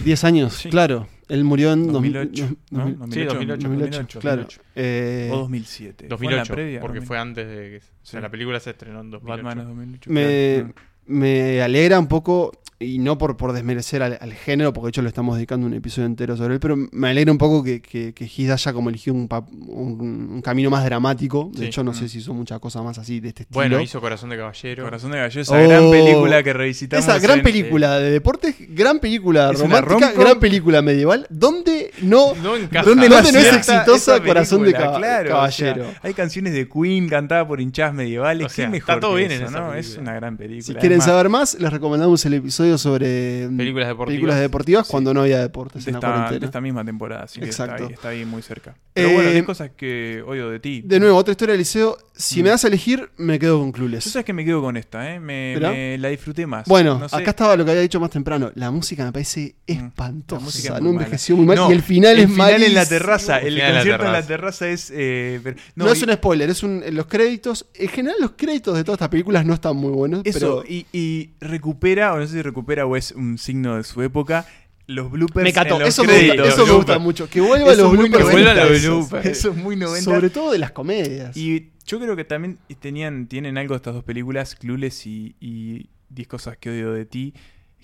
10 años, Sí. claro. Él murió en 2008, 2000, ¿no? 2000, 2008, 2008, 2008, claro. 2008. Eh, O 2007. Fue en la 2008, previa, porque 2000. fue antes de que... O sea, Sí. la película se estrenó en 2008. Batman es 2008. me, claro. me alegra un poco, y no por, por desmerecer al, al género, porque de hecho le estamos dedicando un episodio entero sobre él, pero me alegra un poco que, que, que Heath haya como eligido un, pa- un- un camino más dramático. De Sí. hecho, no Mm. sé si hizo muchas cosas más así de este estilo. Bueno, hizo Corazón de Caballero. Corazón de Gallo, esa Oh. gran película que revisitamos. Esa gran en- película de deportes, gran película romántica, gran película medieval, donde no, No encaja. donde no, no es exitosa Corazón de película, Caba- claro, Caballero. o sea, hay canciones de Queen cantadas por hinchadas medievales. O sea, ¿Qué está mejor todo bien en eso, esa ¿no? Es una gran película. Si quieren saber más, les recomendamos el episodio sobre mm, Películas deportivas. películas deportivas Sí. cuando no había deportes de en la esta, de cuarentena. esta misma temporada, así que está Exacto. ahí, está ahí muy cerca. Pero bueno, Eh, hay cosas que odio de ti. De nuevo, otra historia del liceo. Si Mm. me das a elegir, me quedo con Tú Clueless. sabes que me quedo con esta, ¿eh? Me, ¿Pero? me la disfruté más. Bueno, No sé, acá estaba lo que había dicho más temprano. La música me parece Mm, la espantosa. música es muy no mala. envejeció muy mal. No, y el final es final en la terraza. El, El final en la concierto en la terraza. es. eh, pero- No, no, es un spoiler, es un, los créditos. En general, los créditos de todas estas películas no están muy buenos. Eso, pero y, y recupera, o no sé si recupera o es un signo de su época, los bloopers. me cató. en los Eso, me gusta, créditos. eso me gusta bloopers. mucho. Que vuelva los bloopers. Que vuelvan los bloopers. Eso es muy 90. Sobre todo de las comedias. Y yo creo que también tenían, tienen algo estas dos películas, Clueless y, y 10 cosas que odio de ti,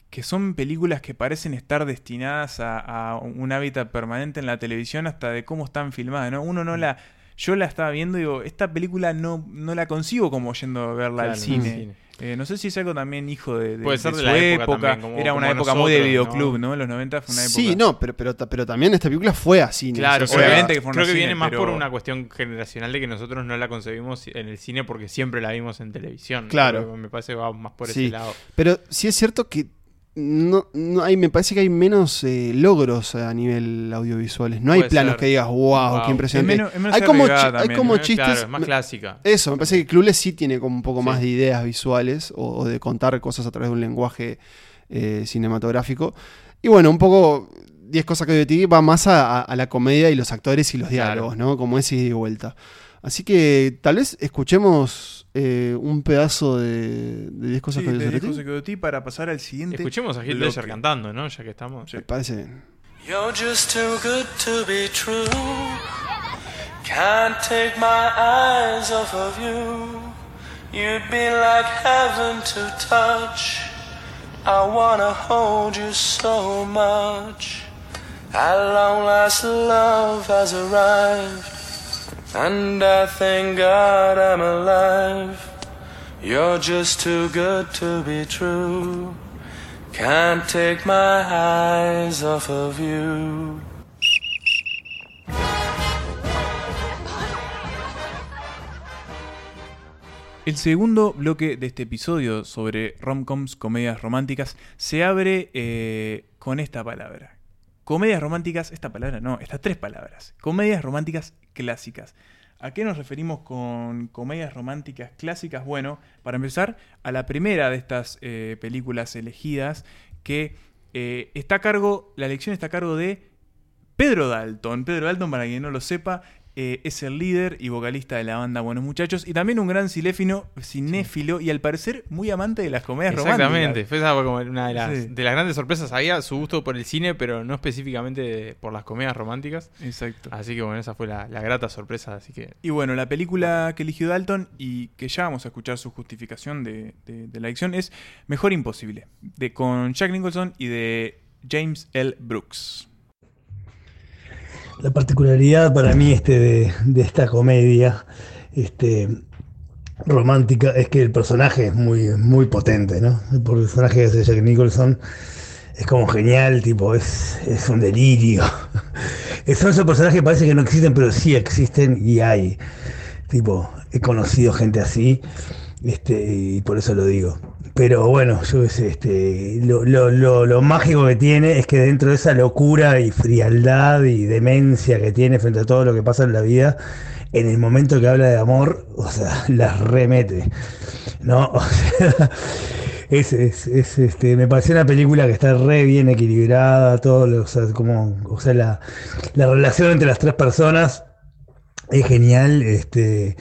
que son películas que parecen estar destinadas a, a un hábitat permanente en la televisión hasta de cómo están filmadas, ¿no? Uno no la... Yo la estaba viendo y digo, esta película no, no la consigo como yendo a verla al cine. Eh, no sé si es algo también hijo de, de- Puede ser de de su la época también, como- Era una como época muy de videoclub, ¿no? ¿no? En los 90 fue una época... Sí, no, pero, pero, pero también esta película fue así. Claro, O sea, obviamente que fue creo que cine, viene más pero- por una cuestión generacional de que nosotros no la concebimos en el cine porque siempre la vimos en televisión. Claro. Me parece que va más por Sí. ese lado. Pero sí es cierto que no, no hay, me parece que hay menos eh, logros a nivel audiovisuales. No hay Puede planos ser. que digas, wow, Wow. qué impresionante. Es menos- es menos hay como, hay como chistes. Claro, es más clásica. Eso, me parece que Clueless sí tiene como un poco Sí. más de ideas visuales o, o de contar cosas a través de un lenguaje eh, cinematográfico. Y bueno, un poco 10 cosas que odio de ti va más a, a- a la comedia y los actores y los Claro. diálogos, ¿no? Como ese ida y vuelta. Así que tal vez escuchemos eh, un pedazo de, de 10 cosas Sí, que de sobre 10 ti. cosas que odio de ti para pasar al siguiente Escuchemos a Heath. Ledger cantando, ¿no? Ya que estamos. Me parece bien. You're just too good to be true. Can't take my eyes off of you. You'd be like heaven to touch. I wanna hold you so much. At long last, love has arrived. And I thank God I'm alive. You're just too good to be true. Can't take my eyes off of you. El segundo bloque de este episodio sobre romcoms, comedias románticas, se abre eh, con esta palabra. Comedias románticas, esta palabra no, estas tres palabras. Comedias románticas clásicas. ¿A qué nos referimos con comedias románticas clásicas? Bueno, para empezar, a la primera de estas eh, películas elegidas, que eh, está a cargo, la elección está a cargo de Pedro Dalton. Pedro Dalton, para quien no lo sepa, eh, es el líder y vocalista de la banda Buenos Muchachos y también un gran cinéfilo, cinéfilo y al parecer muy amante de las comedias Exactamente. románticas. Esa fue una de las, Sí. de las grandes sorpresas. Había su gusto por el cine, pero no específicamente por las comedias románticas. Exacto. Así que bueno, esa fue la, la grata sorpresa. Así que Y bueno, la película que eligió Dalton y que ya vamos a escuchar su justificación de, de- de la elección es Mejor Imposible, de, con Jack Nicholson y de James L. Brooks. La particularidad para mí este de, de esta comedia este, romántica es que el personaje es muy, muy potente, ¿no? El personaje hace Jack Nicholson es como genial, tipo, es, es un delirio. Son esos personajes que parece que no existen, pero sí existen y hay. Tipo, he conocido gente así, este, y por eso lo digo. Pero bueno, yo este, lo, lo- lo- lo mágico que tiene es que dentro de esa locura y frialdad y demencia que tiene frente a todo lo que pasa en la vida, en el momento que habla de amor, o sea, las remete. ¿No? O sea, es, es- es, este, me pareció una película que está re bien equilibrada, todo, lo- o sea, como, o sea, la, la relación entre las tres personas es genial, este,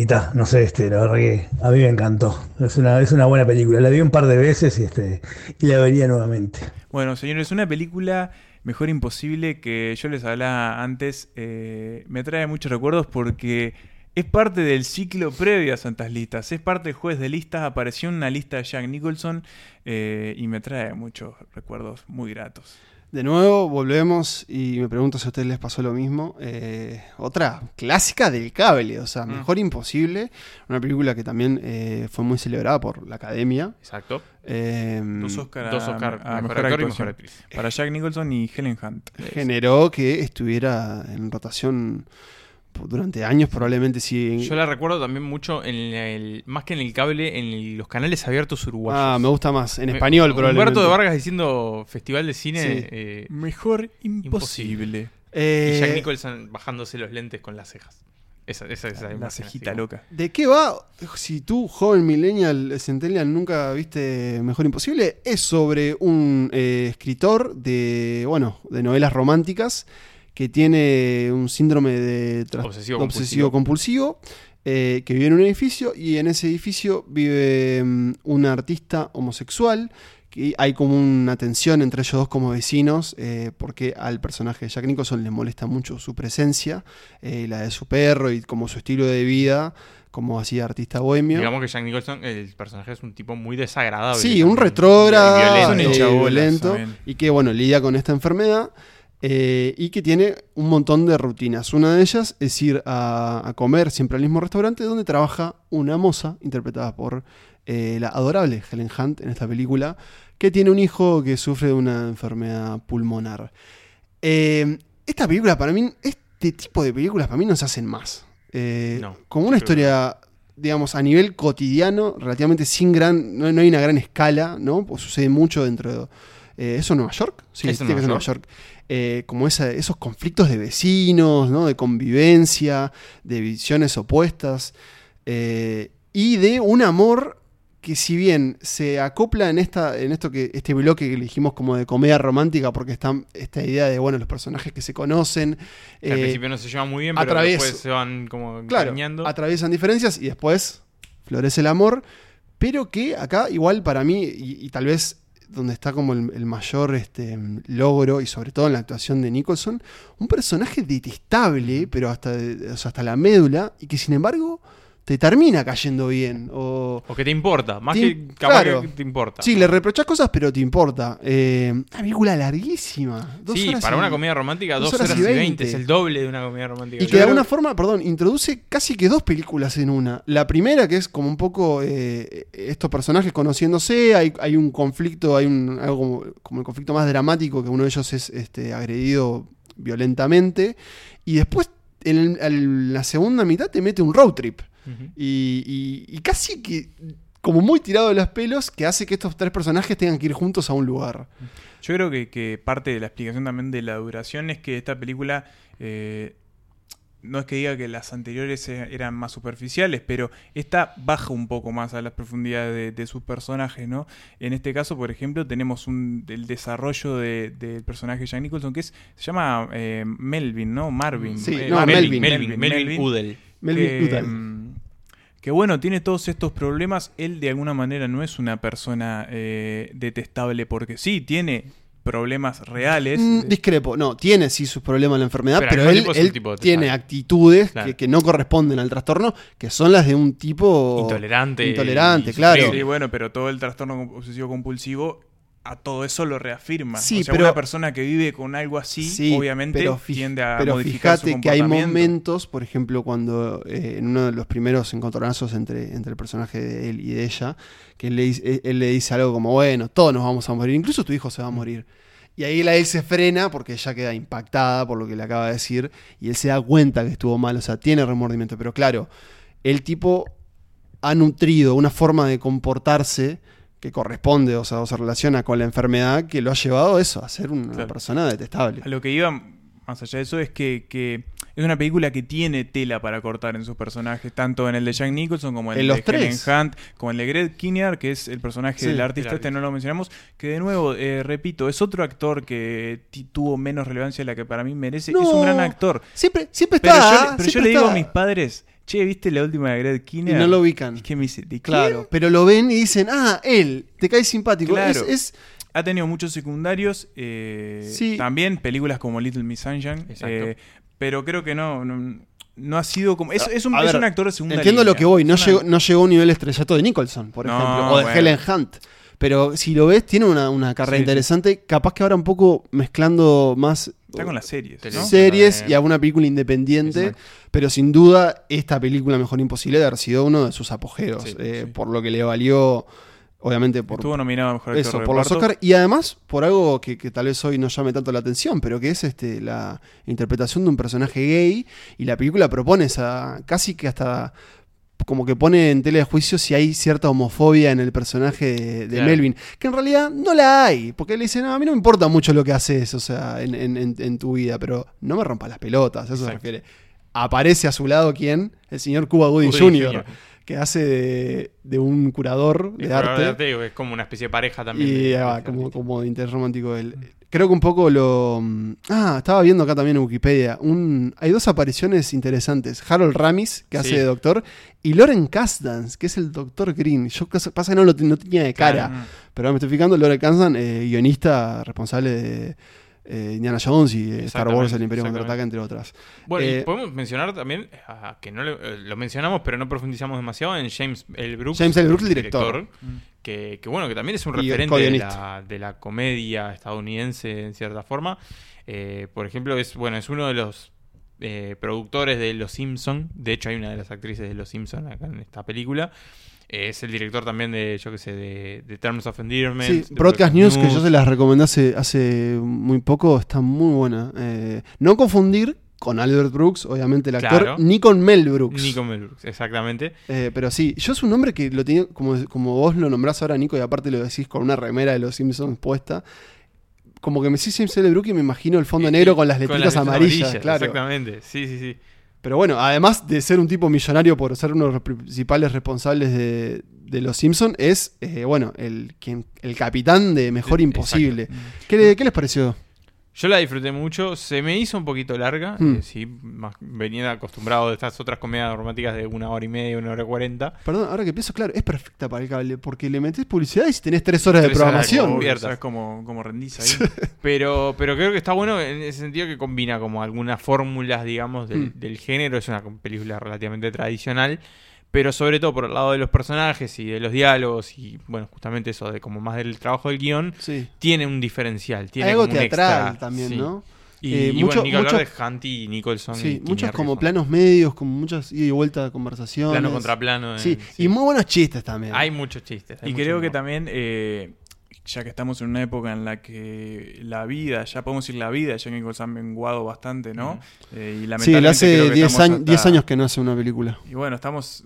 y ta, no sé, este, la verdad que a mí me encantó. Es una, es una buena película. La vi un par de veces y este, y la vería nuevamente. Bueno, señores, una película mejor imposible que yo les hablaba antes, eh, me trae muchos recuerdos porque es parte del ciclo previo a Santas Listas. Es parte del juez de listas. Apareció en una lista de Jack Nicholson eh, y me trae muchos recuerdos muy gratos. De nuevo, volvemos y me pregunto si a ustedes les pasó lo mismo. Eh, otra clásica del cable, o sea, Mm. Mejor Imposible. Una película que también eh, fue muy celebrada por la academia. Exacto. Eh, Dos Oscar, Dos Oscar, a, a mejor mejor actor y mejor actriz. Para Jack Nicholson y Helen Hunt. generó que estuviera en rotación durante años, probablemente sí. Yo la recuerdo también mucho en el, más que en el cable, en el- los canales abiertos uruguayos. Ah, me gusta más. En Me- español, probablemente. Humberto de Vargas diciendo Festival de Cine. Sí. eh, Mejor imposible. Eh, y Jack Nicholson bajándose los lentes con las cejas. Esa, esa, esa La imagen cejita así loca. ¿De qué va? Si tú, joven millennial, centennial, nunca viste Mejor Imposible, es sobre un eh, escritor de, bueno, de novelas románticas que tiene un síndrome de tras- Obsesivo obsesivo-compulsivo, eh, que vive en un edificio y en ese edificio vive mm, un artista homosexual que hay como una tensión entre ellos dos como vecinos, eh, porque al personaje de Jack Nicholson le molesta mucho su presencia, eh, la de su perro y como su estilo de vida, como así artista bohemio. Digamos que Jack Nicholson, el personaje es un tipo muy desagradable. Sí, un retrógrado, violento. eh, violento, y que bueno, lidia con esta enfermedad eh, y que tiene un montón de rutinas. Una de ellas es ir a, a comer siempre al mismo restaurante donde trabaja una moza, interpretada por eh, la adorable Helen Hunt en esta película, que tiene un hijo que sufre de una enfermedad pulmonar. Eh, esta película para mí, este tipo de películas para mí no se hacen más. Eh, No, como una historia, digamos, a nivel cotidiano, relativamente sin gran, no, no hay una gran escala, ¿no? Pues sucede mucho dentro de... ¿Eso en Nueva York? Sí, tiene que ser Nueva Nueva York. Eh, como esa- esos conflictos de vecinos, ¿no? De convivencia, de visiones opuestas. eh, y de un amor que si bien se acopla en esta en esto que este bloque que elegimos como de comedia romántica porque está esta idea de bueno los personajes que se conocen Que al eh, principio no se llevan muy bien, pero después se van como claro, atraviesan diferencias y después florece el amor, pero que acá igual para mí, y, y tal vez donde está como el, el mayor este, logro, y sobre todo en la actuación de Nicholson, un personaje detestable, pero hasta, o sea, hasta la médula, y que sin embargo te termina cayendo bien. O, O que te importa, más Te- que capaz claro. que te importa. Sí, le reprochas cosas, pero te importa. Eh, una película larguísima. Dos Sí, horas para y- una comedia romántica, dos horas horas y veinte, es el doble de una comedia romántica. Y Yo que de alguna forma, perdón, introduce casi que dos películas en una. La primera, que es como un poco eh, estos personajes conociéndose, hay, hay un conflicto, hay un, algo como, como el conflicto más dramático, que uno de ellos es este, agredido violentamente. Y después, en, el- en la segunda mitad, te mete un road trip. Y, y- y casi que, como muy tirado de los pelos, que hace que estos tres personajes tengan que ir juntos a un lugar. Yo creo que, que parte de la explicación también de la duración es que esta película eh, no es que diga que las anteriores e- eran más superficiales, pero esta baja un poco más a las profundidades de, de sus personajes, ¿no? En este caso, por ejemplo, tenemos un, el desarrollo de- del personaje de Jack Nicholson que es, se llama eh, Melvin, ¿no? Marvin. Sí, Eh, no, Melvin, Melvin, Melvin, Melvin. Melvin que, Udall. mm, que bueno, tiene todos estos problemas. Él de alguna manera no es una persona eh, detestable porque sí, tiene problemas reales. Mm, discrepo, no, tiene sí sus problemas la enfermedad, Pero él, tipo tiene detestable. actitudes Claro. que, que no corresponden al trastorno, que son las de un tipo Intolerante Intolerante, y claro. sufrido. Sí, bueno, pero todo el trastorno obsesivo compulsivo a todo eso lo reafirma. Sí, o sea, pero- una persona que vive con algo así, Sí, obviamente pero tiende a pero modificar su fíjate que hay momentos, por ejemplo, cuando eh, en uno de los primeros encontronazos entre, entre el personaje de él y de ella, que él le, dice, él le dice algo como, bueno, todos nos vamos a morir, incluso tu hijo se va a morir. Y ahí la él se frena porque ella queda impactada por lo que le acaba de decir y él se da cuenta que estuvo mal, o sea, tiene remordimiento, pero claro, el tipo ha nutrido una forma de comportarse que corresponde, o sea, o se relaciona con la enfermedad que lo ha llevado a eso, a ser una Claro. persona detestable. A lo que iba, más allá de eso, es que, que es una película que tiene tela para cortar en sus personajes, tanto en el de Jack Nicholson como en, En el los de tres. Helen Hunt, como en el de Greg Kinnear, que es el personaje Sí, del artista, este no lo mencionamos, que de nuevo, eh, repito, es otro actor que tuvo menos relevancia de la que para mí merece, es un No. gran actor. Siempre, siempre Pero está. yo, le- pero yo le digo está. a mis padres, che, ¿viste la última de Greg Y Kinnear? no lo ubican. Es que me dice, ¿de Claro, quién? pero lo ven y dicen, ah, él, te cae simpático. Claro. Es, es- Ha tenido muchos secundarios. eh, Sí. También películas como Little Miss Sunshine. Exacto. eh, pero creo que no, no, no ha sido como. Es, es un, A es ver, un actor de segunda Entiendo línea. lo que voy, no una- llegó, no llegó a un nivel estrellato de Nicholson, por No, ejemplo, o de bueno. Helen Hunt. Pero si lo ves, tiene una, una carrera Sí, sí. interesante. Capaz que ahora un poco mezclando más Está con las series. ¿no? series y alguna película independiente. Exacto. Pero sin duda, esta película Mejor Imposible debe haber sido uno de sus apogeos. Sí, eh, sí. Por lo que le valió, obviamente, por, Estuvo nominado a mejor eso, de por los. Oscar y además por algo que, que tal vez hoy no llame tanto la atención, pero que es este la interpretación de un personaje gay y la película propone esa casi que hasta como que pone en tela de juicio si hay cierta homofobia en el personaje de, de Claro. Melvin, que en realidad no la hay, porque le dice, no, a mí no me importa mucho lo que haces, o sea, en, en- en- en tu vida, pero no me rompas las pelotas, a eso se refiere. Aparece a su lado, ¿quién? El señor Cuba Gooding Jr., Jr. que hace de, de un curador de arte. de arte, digo, es como una especie de pareja también. Y ah, como, como de interés romántico él. Creo que un poco lo. mm, Ah, estaba viendo acá también en Wikipedia. Un, hay dos apariciones interesantes. Harold Ramis, que hace de doctor, y Loren Kasdan, que es el doctor Green. Yo pasa que no lo no tenía de cara. Claro. Pero ahora me estoy fijando, Loren Kasdan, eh, guionista responsable de eh, Indiana Jones y eh, Star Wars, El Imperio. Contraataca, entre otras. Bueno, Eh, y podemos mencionar también, ah, que no le- eh, lo mencionamos, pero no profundizamos demasiado en James L. Brooks. James L. Brooks, el director. Que, que bueno, que también es un referente de la, de la comedia estadounidense en cierta forma. Eh, por ejemplo, es bueno es uno de los eh, productores de Los Simpson. De hecho, hay una de las actrices de Los Simpson acá en esta película. Eh, es el director también de, yo qué sé, de, de Terms of Endearment. Sí, Broadcast News, que yo se las recomendé hace, hace muy poco, está muy buena. No confundir con Albert Brooks, obviamente el actor, Claro. ni con Mel Brooks. Nico Mel Brooks, exactamente. Eh, pero sí, yo es un nombre que lo tenía, como, como vos lo nombrás ahora, Nico, y aparte lo decís con una remera de los Simpsons puesta. Como que me decís James L. Brooks y me imagino el fondo Y- negro con las letritas amarillas, claro. Exactamente, sí, sí, sí. Pero bueno, además de ser un tipo millonario por ser uno de los principales responsables de, de los Simpsons, es, eh, bueno, el, quien, el capitán de Mejor Imposible. ¿Qué, qué les pareció? Yo la disfruté mucho, se me hizo un poquito larga, Hmm. eh, sí, más, venía acostumbrado de estas otras comedias románticas de una hora y media, una hora cuarenta. Perdón, ahora que pienso, claro, es perfecta para el cable, porque le metés publicidad y si tenés tres horas de Tres horas de programación. Obvio. ¿Sabes cómo, cómo rendís ahí? Pero, pero creo que está bueno en ese sentido que combina como algunas fórmulas, digamos, del, Hmm. del género. Es una película relativamente tradicional. Pero sobre todo por el lado de los personajes y de los diálogos y, bueno, justamente eso de como más del trabajo del guion, Sí. tiene un diferencial. Tiene Hay algo como un teatral extra, también, sí. ¿no? Y, Eh, y mucho- bueno, ni que hablar mucho- de Hunt y Nicholson. Sí, muchos como planos medios, como muchas ida y vuelta de conversaciones. Plano contra plano. Sí, eh, y muy buenos chistes también. Hay muchos chistes. hay Y mucho creo que también, eh, ya que estamos en una época en la que la vida, ya podemos decir la vida, ya que se ha menguado bastante, ¿no? Eh, y sí, lamentablemente él hace creo que 10 estamos años, hasta- 10 años que no hace una película. Y bueno, estamos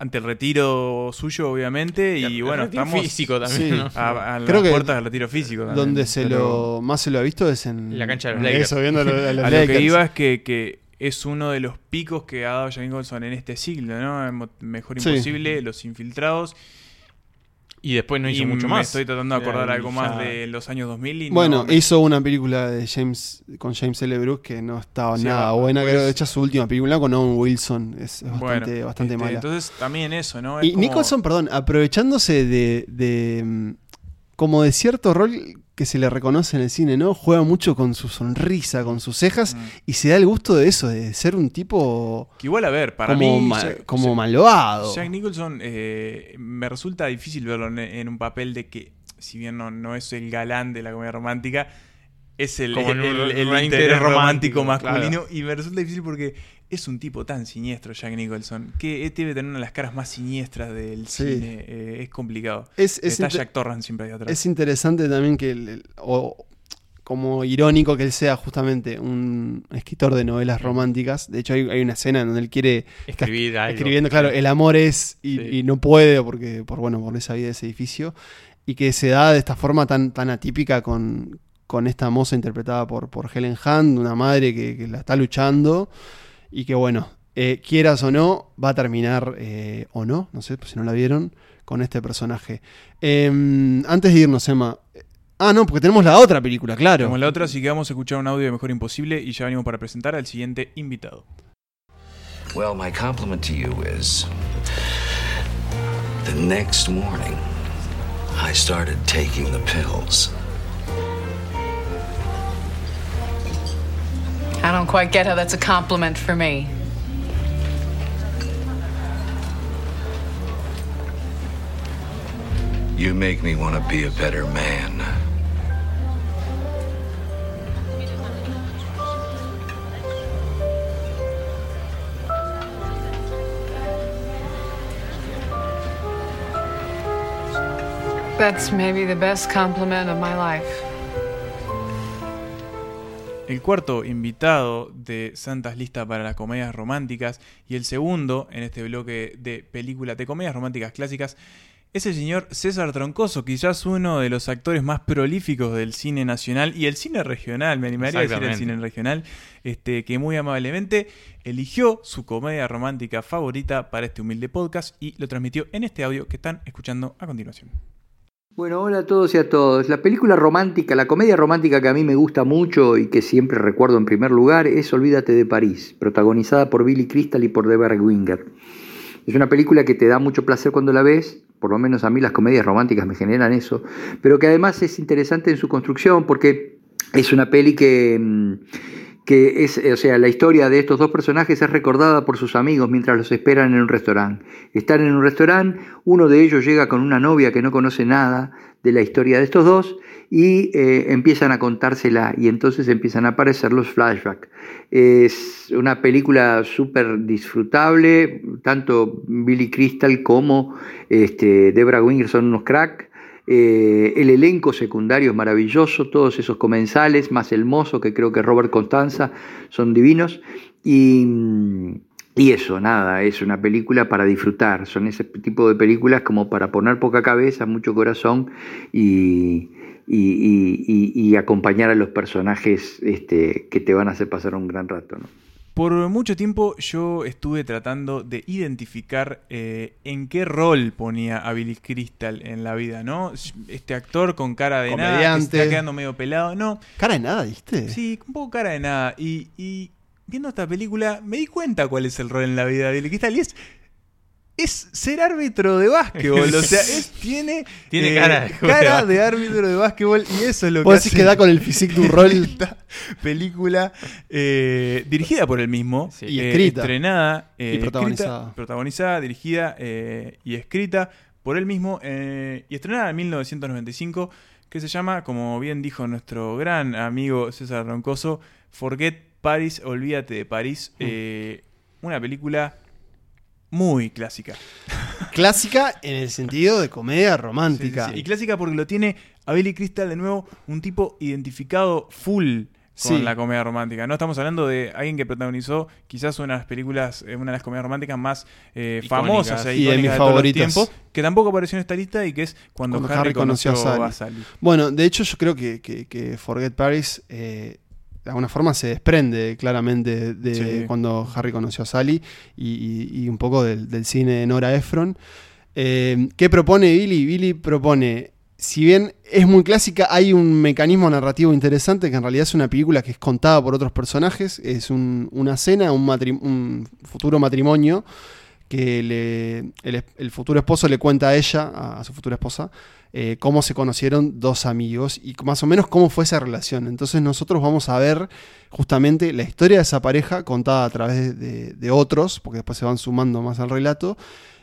ante el retiro suyo, obviamente, y, el bueno, estamos físico también, Sí. ¿no? a, a Creo las que puertas del retiro físico. también, Donde se pero lo más se lo ha visto es en La cancha de los Lakers. Eso, viendo a los, a los A lo que iba es que, que es uno de los picos que ha dado Jack Nicholson en este siglo, ¿no? Mejor Sí. Imposible, Los Infiltrados. Y después no hizo y mucho me más. estoy tratando de acordar algo más de los años 2000 y Bueno, no, me- hizo una película de James con James L. Brooks que no estaba Sí, nada ah, buena. pues- Creo que hecha su última película con Owen Wilson. Es, es bastante, Bueno, bastante este, mala. Entonces también eso, ¿no? Es Y como- Nicholson, perdón, aprovechándose de, de, mm, como de cierto rol que se le reconoce en el cine, ¿no? Juega mucho con su sonrisa, con sus cejas Mm. y se da el gusto de eso, de ser un tipo Que igual, a ver, para como, mí. ma- Jack- como Jack- malvado. Jack Nicholson eh, me resulta difícil verlo en, en un papel de que, si bien no, no es el galán de la comedia romántica, es el, el, interés romántico, masculino. Y me resulta difícil porque es un tipo tan siniestro, Jack Nicholson, que eh, debe tener una de las caras más siniestras del Sí. cine. eh, es complicado. Es, es Está Jack Torrance siempre ahí atrás. es interesante también que, el- el- o, como irónico que él sea justamente un escritor de novelas románticas. De hecho, hay, hay una escena en donde él quiere Escribir algo. escribiendo, claro, el amor es y, Sí. y no puede porque por bueno por esa vida de ese edificio y que se da de esta forma tan tan atípica con, con esta moza interpretada por, por Helen Hunt, una madre que, que la está luchando y que bueno, eh, quieras o no, va a terminar eh, o no, no sé si no la vieron, con este personaje. Em, antes de irnos, Emma. eh, Ah, no, porque tenemos la otra película, claro. Como la otra, así que vamos a escuchar un audio de Mejor Imposible y ya venimos para presentar al siguiente invitado. Well, my compliment to you is the next morning I started taking the pills. I don't quite get how that's a compliment for me. You make me want to be a better man. That's maybe the best compliment of my life. El cuarto invitado de Santas Lista para las comedias románticas y el segundo en este bloque de películas de comedias románticas clásicas es el señor César Troncoso, quizás uno de los actores más prolíficos del cine nacional y el cine regional, me animaría a decir el cine regional, este, que muy amablemente eligió su comedia romántica favorita para este humilde podcast y lo transmitió en este audio que están escuchando a continuación. Bueno, hola a todos y a todos. La película romántica, la comedia romántica que a mí me gusta mucho y que siempre recuerdo en primer lugar es Olvídate de París, protagonizada por Billy Crystal y por Deborah Winger. Es una película que te da mucho placer cuando la ves, por lo menos a mí las comedias románticas me generan eso, pero que además es interesante en su construcción porque es una peli que, mm, que es, o sea, la historia de estos dos personajes es recordada por sus amigos mientras los esperan en un restaurante. Están en un restaurante, uno de ellos llega con una novia que no conoce nada de la historia de estos dos y eh, empiezan a contársela y entonces empiezan a aparecer los flashbacks. Es una película súper disfrutable, tanto Billy Crystal como este, Debra Winger son unos crack. Eh, el elenco secundario es maravilloso, todos esos comensales, más el mozo, que creo que Robert Constanza, son divinos. Y, y eso, nada, es una película para disfrutar. Son ese tipo de películas como para poner poca cabeza, mucho corazón y, y, y- y- acompañar a los personajes este, que te van a hacer pasar un gran rato. ¿no? Por mucho tiempo yo estuve tratando de identificar eh, en qué rol ponía a Billy Crystal en la vida, ¿no? Este actor con cara de nada, que se Comediante. está quedando medio pelado, ¿no? Cara de nada, ¿viste? Sí, un poco cara de nada. Y, y viendo esta película me di cuenta cuál es el rol en la vida de Billy Crystal y es... Es ser árbitro de básquetbol, o sea, es, tiene, Tiene eh, cara de cara árbitro de básquetbol y eso es lo que decís hace que da con el physique du rol. esta película eh, dirigida por él mismo Y eh, escrita. estrenada eh, Y protagonizada. escrita, protagonizada, dirigida eh, y escrita por él mismo eh, y estrenada en 1995 que se llama, como bien dijo nuestro gran amigo César Roncoso, Forget Paris, Olvídate de París, Mm. eh, una película muy clásica. Clásica en el sentido de comedia romántica. Sí, sí, sí. Y clásica porque lo tiene a Billy Crystal de nuevo, un tipo identificado full con Sí. la comedia romántica. No estamos hablando de alguien que protagonizó quizás una de las películas, eh, una de las comedias románticas más eh, famosas e Y de icónicas mis de favoritas. tiempos, que tampoco apareció en esta lista y que es cuando, Cuando Harry, conoció, a Sally. Bueno, de hecho yo creo que, que- que Forget Paris eh, de alguna forma se desprende claramente de Sí. cuando Harry conoció a Sally y, y- y un poco del, del cine de Nora Ephron. Eh, ¿Qué propone Billy? Billy propone, si bien es muy clásica, hay un mecanismo narrativo interesante que en realidad es una película que es contada por otros personajes, es un- una cena, un, futuro matrimonio que le- el, el futuro esposo le cuenta a ella, a, a su futura esposa, eh, cómo se conocieron dos amigos y más o menos cómo fue esa relación. Entonces nosotros vamos a ver justamente la historia de esa pareja contada a través de, de otros, porque después se van sumando más al relato,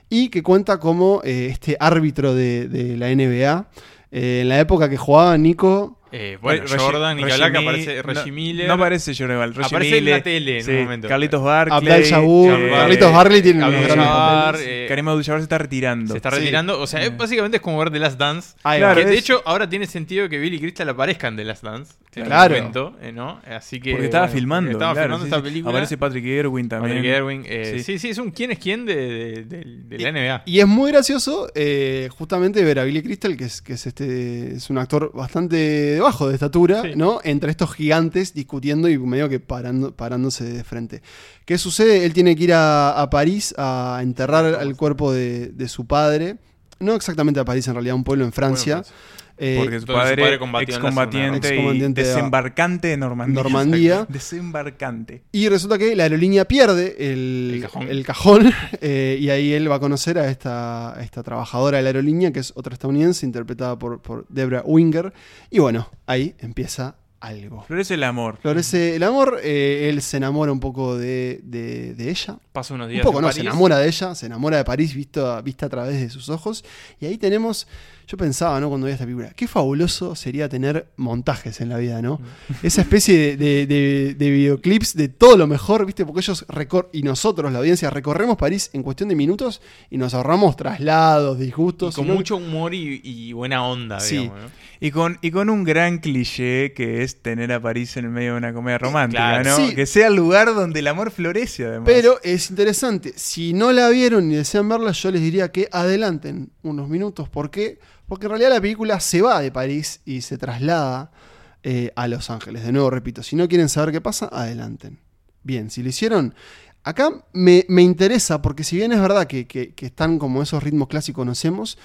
y que cuenta como eh, este árbitro de, la NBA, eh, en la época que jugaba Nico... Eh, bueno, Jordan, Reggie Nicolás, que aparece Reggie no, Miller. No aparece Jordan Ball, Reggie Aparece en la tele en sí, un momento. Carlitos Barkley. Abdel eh, Carlitos Barkley tiene grandes Jabbar, papeles. eh, Karim se está retirando. Se está Sí. retirando. O sea, es- básicamente es como ver The Last Dance. Que de hecho, ahora tiene sentido que Billy Crystal aparezca en The Last Dance. En un Claro. momento, eh, ¿no? Así que. Porque estaba bueno, filmando. Estaba claro, filmando sí, esta sí. película. Aparece Patrick Irwin también. Patrick Irwin. eh, Sí. sí. sí, es un quién es quién de, de- de- de la NBA. Y es muy gracioso eh, justamente ver a Billy Crystal, que es, que es este es un actor bastante bajo de estatura, Sí. ¿no? Entre estos gigantes discutiendo y medio que parando, parándose de frente. ¿Qué sucede? Él tiene que ir a, a París a enterrar el cuerpo de, de su padre. No exactamente a París, en realidad, un pueblo en Francia. Eh, Porque su donde su padre, padre en la y desembarcante de Normandía. Normandía. Desembarcante. Y resulta que la aerolínea pierde el, El cajón. el cajón, eh, y ahí él va a conocer a esta, a esta trabajadora de la aerolínea, que es otra estadounidense, interpretada por, por Debra Winger. Y bueno, ahí empieza algo. Florece el amor. Florece el amor, eh, él se enamora un poco de, de- de ella. Pasa unos Un días poco, en no, París. se enamora de ella, se enamora de París visto, vista a través de sus ojos. Y ahí tenemos, yo pensaba, ¿no? Cuando veía esta película, qué fabuloso sería tener montajes en la vida, ¿no? Esa especie de, de- de- de videoclips de todo lo mejor, ¿viste? Porque ellos recor y nosotros, la audiencia, recorremos París en cuestión de minutos y nos ahorramos traslados, Y disgustos. con mucho humor y, y buena onda, Sí. digamos. ¿no? Y con, y con un gran cliché que es tener a París en el medio de una comedia romántica, Claro. ¿no? Sí. Que sea el lugar donde el amor florece, además. Pero es interesante, si no la vieron y desean verla, yo les diría que adelanten unos minutos. ¿Por qué? Porque en realidad la película se va de París y se traslada eh, a Los Ángeles. De nuevo, repito, si no quieren saber qué pasa, adelanten. Bien, si lo hicieron, acá me, me interesa, porque si bien es verdad que, que- que están como esos ritmos clásicos conocemos,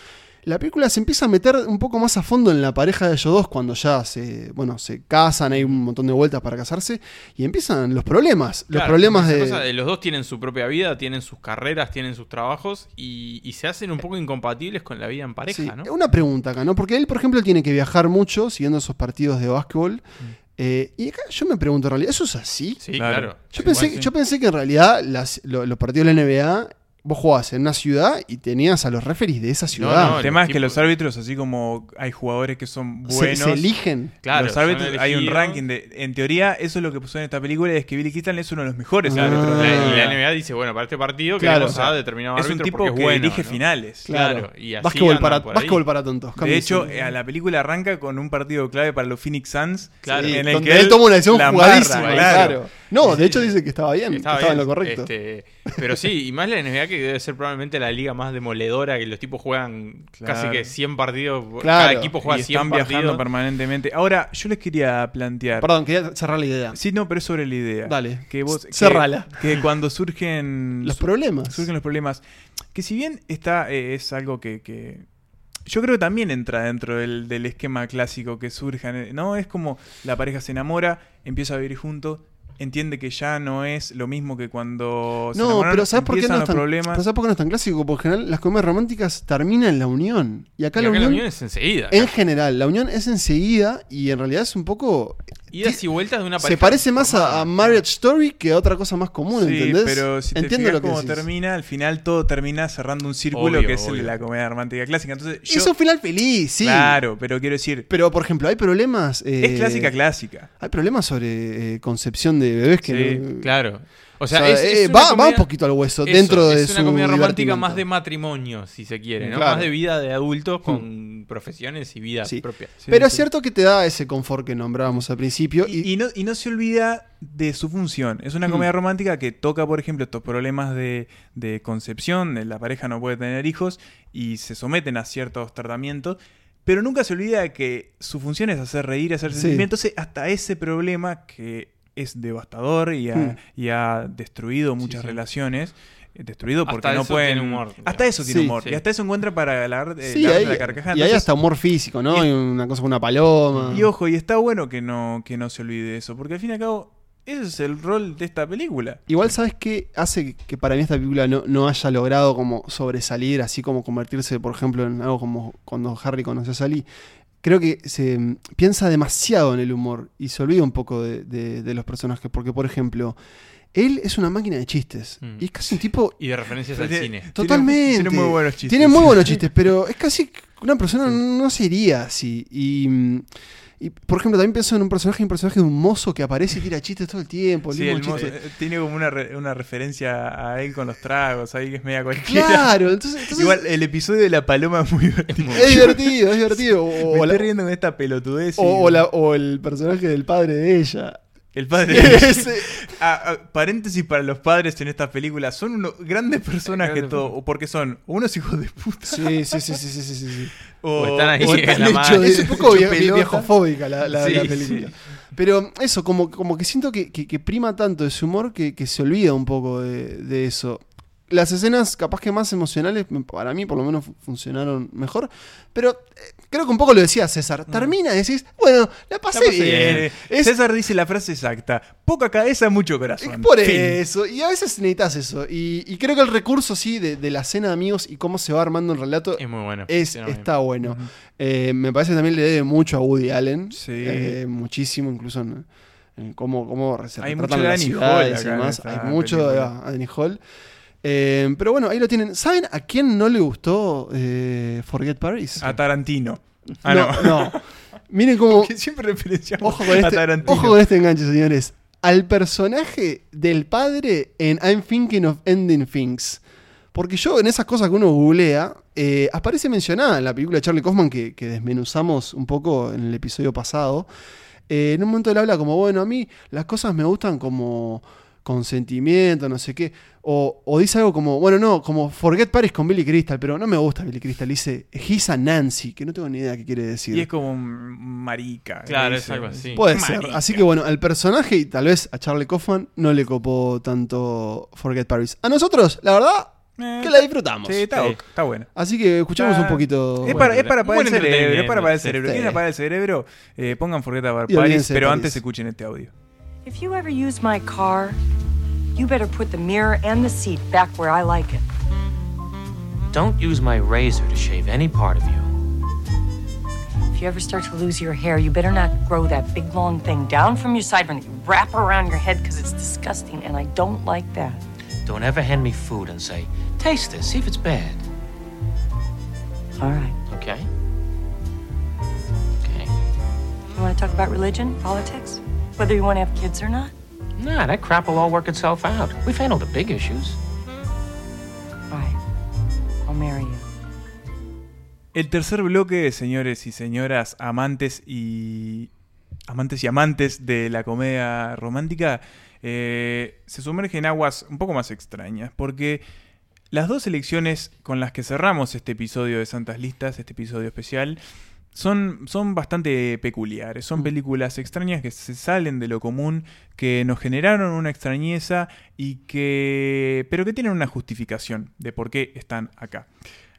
la película se empieza a meter un poco más a fondo en la pareja de ellos dos cuando ya se, bueno, se casan, hay un montón de vueltas para casarse y empiezan los problemas. Los Claro, problemas de... cosa de los dos tienen su propia vida, tienen sus carreras, tienen sus trabajos y, y se hacen un poco incompatibles con la vida en pareja, Sí, ¿no? Una pregunta acá, ¿no? Porque él, por ejemplo, tiene que viajar mucho siguiendo esos partidos de básquetbol. Mm. Eh, y acá yo me pregunto, ¿en realidad eso es así? Sí, claro. Yo, pensé, Igual sí. yo pensé que en realidad las- lo- los partidos de la NBA, vos jugabas en una ciudad y tenías a los referees de esa ciudad. el tema es que los árbitros, así como hay jugadores que son buenos, se eligen. Claro, los son árbitros, hay un ranking de. En teoría, eso es lo que pasó en esta película: es que Billy Crystal es uno de los mejores Claro, árbitros. la- y la NBA. Dice, bueno, para este partido Claro, queremos o sea, a determinado es un tipo es que bueno, elige ¿no? finales. Claro, y así Básquetbol para, básquetbol para tontos. De hecho, eh, a la película arranca con un partido clave para los Phoenix Suns. Claro. Sí, en el donde que él toma una decisión jugadísima, claro. No, de hecho dice que estaba bien, que estaba, en lo correcto. este, pero sí, y más la NBA que debe ser probablemente la liga más demoledora, que los tipos juegan casi que 100 partidos, cada equipo juega y 100 están viajando partidos. permanentemente. Ahora, yo les quería plantear. Perdón, quería cerrar la idea. Sí, no, pero es sobre la idea. Dale. Que vos, que- Cerrala. Que, cuando surgen Los problemas. Surgen los problemas. Que si bien está eh, es algo que, que- yo creo que también entra dentro del, del esquema clásico que surjan, eh, ¿no? Es como la pareja se enamora, empieza a vivir juntos, entiende que ya no es lo mismo que cuando se No, pero ¿sabes por qué no es tan, los problemas. pero ¿sabes por qué no es tan clásico? Porque en general las comedias románticas terminan en la unión. Y acá, Y la, acá la unión, unión es enseguida. En general, la unión es enseguida y en realidad es un poco... Idas y vueltas de una Se pareja parece más a, a Marriage Story que a otra cosa más común, Sí, ¿entendés? pero si te Entiendo fijas lo que cómo decís. termina, al final todo termina cerrando un círculo Obvio, que es el de la comedia romántica clásica. Entonces, Es yo- un final feliz, sí. Claro, pero quiero decir, Pero, por ejemplo, hay problemas... eh, es clásica clásica. Hay problemas sobre eh, concepción de bebés que... Sí, no- claro. O O sea, es, eh, es va, un poquito al hueso Eso, dentro de es su una comedia romántica más de matrimonio, si se quiere, ¿no? Claro. Más de vida de adultos con profesiones y vida Sí. propia. Pero es cierto que te da ese confort que nombrábamos al principio. Y, Y, y no, y no se olvida de su función. Es una Mm. comedia romántica que toca, por ejemplo, estos problemas de, de concepción, de la pareja no puede tener hijos y se someten a ciertos tratamientos. Pero nunca se olvida de que su función es hacer reír, hacer Sí. sentir. Entonces, hasta ese problema que es devastador y ha, Mm. y ha destruido muchas sí. relaciones. eh, Destruido Hasta porque no pueden. tiene humor, hasta eso tiene Sí, humor. sí. Y hasta eso encuentra para la, eh, sí, la- hay, la carcajada. y hay Entonces, hasta humor físico, ¿no? y- Hay una cosa con una paloma. y ojo, y está bueno que no, que no se olvide eso, porque al fin y al cabo, ese es el rol de esta película. Igual, ¿sabes qué hace que para mí esta película no, no haya logrado como sobresalir, así como convertirse, por ejemplo, en algo como cuando Harry conoció a Sally? Creo que se mm, piensa demasiado en el humor y se olvida un poco de, de- de los personajes. Porque, por ejemplo, él es una máquina de chistes. Mm. Y es casi un tipo. Y de referencias al cine. Totalmente. tiene muy buenos chistes. Tiene muy buenos chistes, pero es casi. Una persona no sería así. Y. y, por ejemplo, también pienso en un personaje, un personaje de un mozo que aparece y tira chistes todo el tiempo. el Sí, el mo- chiste. eh, tiene como una, re- una referencia a él con los tragos, ahí que es media cualquiera. Claro, entonces, entonces- Igual el episodio de la paloma es muy divertido. es divertido, es divertido. Me O, estoy la- riendo con esta pelotudez. y- o- o la- o el personaje del padre de ella. El padre. Ese- Ah, ah, paréntesis para los padres en esta película. Son unos grandes personas que todo. o Porque son unos hijos de puta. Sí, sí, sí, sí, sí, sí, sí. O están ahí o están la de- Es un poco hecho pelota. viejofóbica la, la- Sí, la sí. película. Pero eso, como, como que siento que, que- que prima tanto ese humor que, que se olvida un poco de, de eso. Las escenas capaz que más emocionales, para mí por lo menos fu- funcionaron mejor. Pero eh, creo que un poco lo decía César. Termina y decís, bueno, la pasé, La pasé bien. bien. Es- César dice la frase exacta. Poca cabeza, mucho corazón. por Fin. eso, y a veces necesitas eso. Y, y creo que el recurso, sí, de, de la cena de amigos y cómo se va armando el relato Es muy bueno. es- está bueno. Eh, me parece que también le debe mucho a Woody Allen. Sí. Eh, muchísimo, incluso en, en cómo, cómo se Hay mucho de ciudades Hall Hay mucho de película. a Danny Hall. Eh, pero bueno, ahí lo tienen. ¿Saben a quién no le gustó eh, Forget Paris? A Tarantino. Ah, no, no. no. Miren cómo. Siempre referenciamos Ojo con, a este, Tarantino. ojo con este enganche, señores. Al personaje del padre en I'm Thinking of Ending Things. Porque yo, en esas cosas que uno googlea, eh, aparece mencionada en la película de Charlie Kaufman que, que desmenuzamos un poco en el episodio pasado. Eh, en un momento él habla como, bueno, a mí las cosas me gustan como con sentimiento, no sé qué. O, o dice algo como, bueno, no, como Forget Paris con Billy Crystal, pero no me gusta Billy Crystal. Dice, he's a Nancy, que no tengo ni idea qué quiere decir. Y es como un marica. Claro, es algo así. Puede Marica. ser. Así que bueno, al personaje y tal vez a Charlie Kaufman no le copó tanto Forget Paris. A nosotros, la verdad, Eh, que la disfrutamos. Sí, está, Sí. ok, está bueno. Así que escuchemos Está- un poquito. Es para, es para el cerebro, es para apagar el cerebro. sí. ¿Quieren apagar el cerebro? Eh, pongan Forget About Paris, pero antes escuchen este audio. If you ever use my car, you better put the mirror and the seat back where I like it. Don't use my razor to shave any part of you. If you ever start to lose your hair, you better not grow that big long thing down from your side and wrap around your head because it's disgusting and I don't like that. Don't ever hand me food and say, taste this, see if it's bad. All right. Okay? Okay. You want to talk about religion, politics, whether you want to have kids or not? Nah, that crap will all work itself out. We've handled the big issues. I'll marry you. El tercer bloque, señores y señoras, amantes y amantes y amantes de la comedia romántica, eh, se sumerge en aguas un poco más extrañas, porque las dos elecciones con las que cerramos este episodio de Santas Listas, este episodio especial, son, son bastante peculiares. Son películas extrañas que se salen de lo común, que nos generaron una extrañeza y que. pero que tienen una justificación de por qué están acá.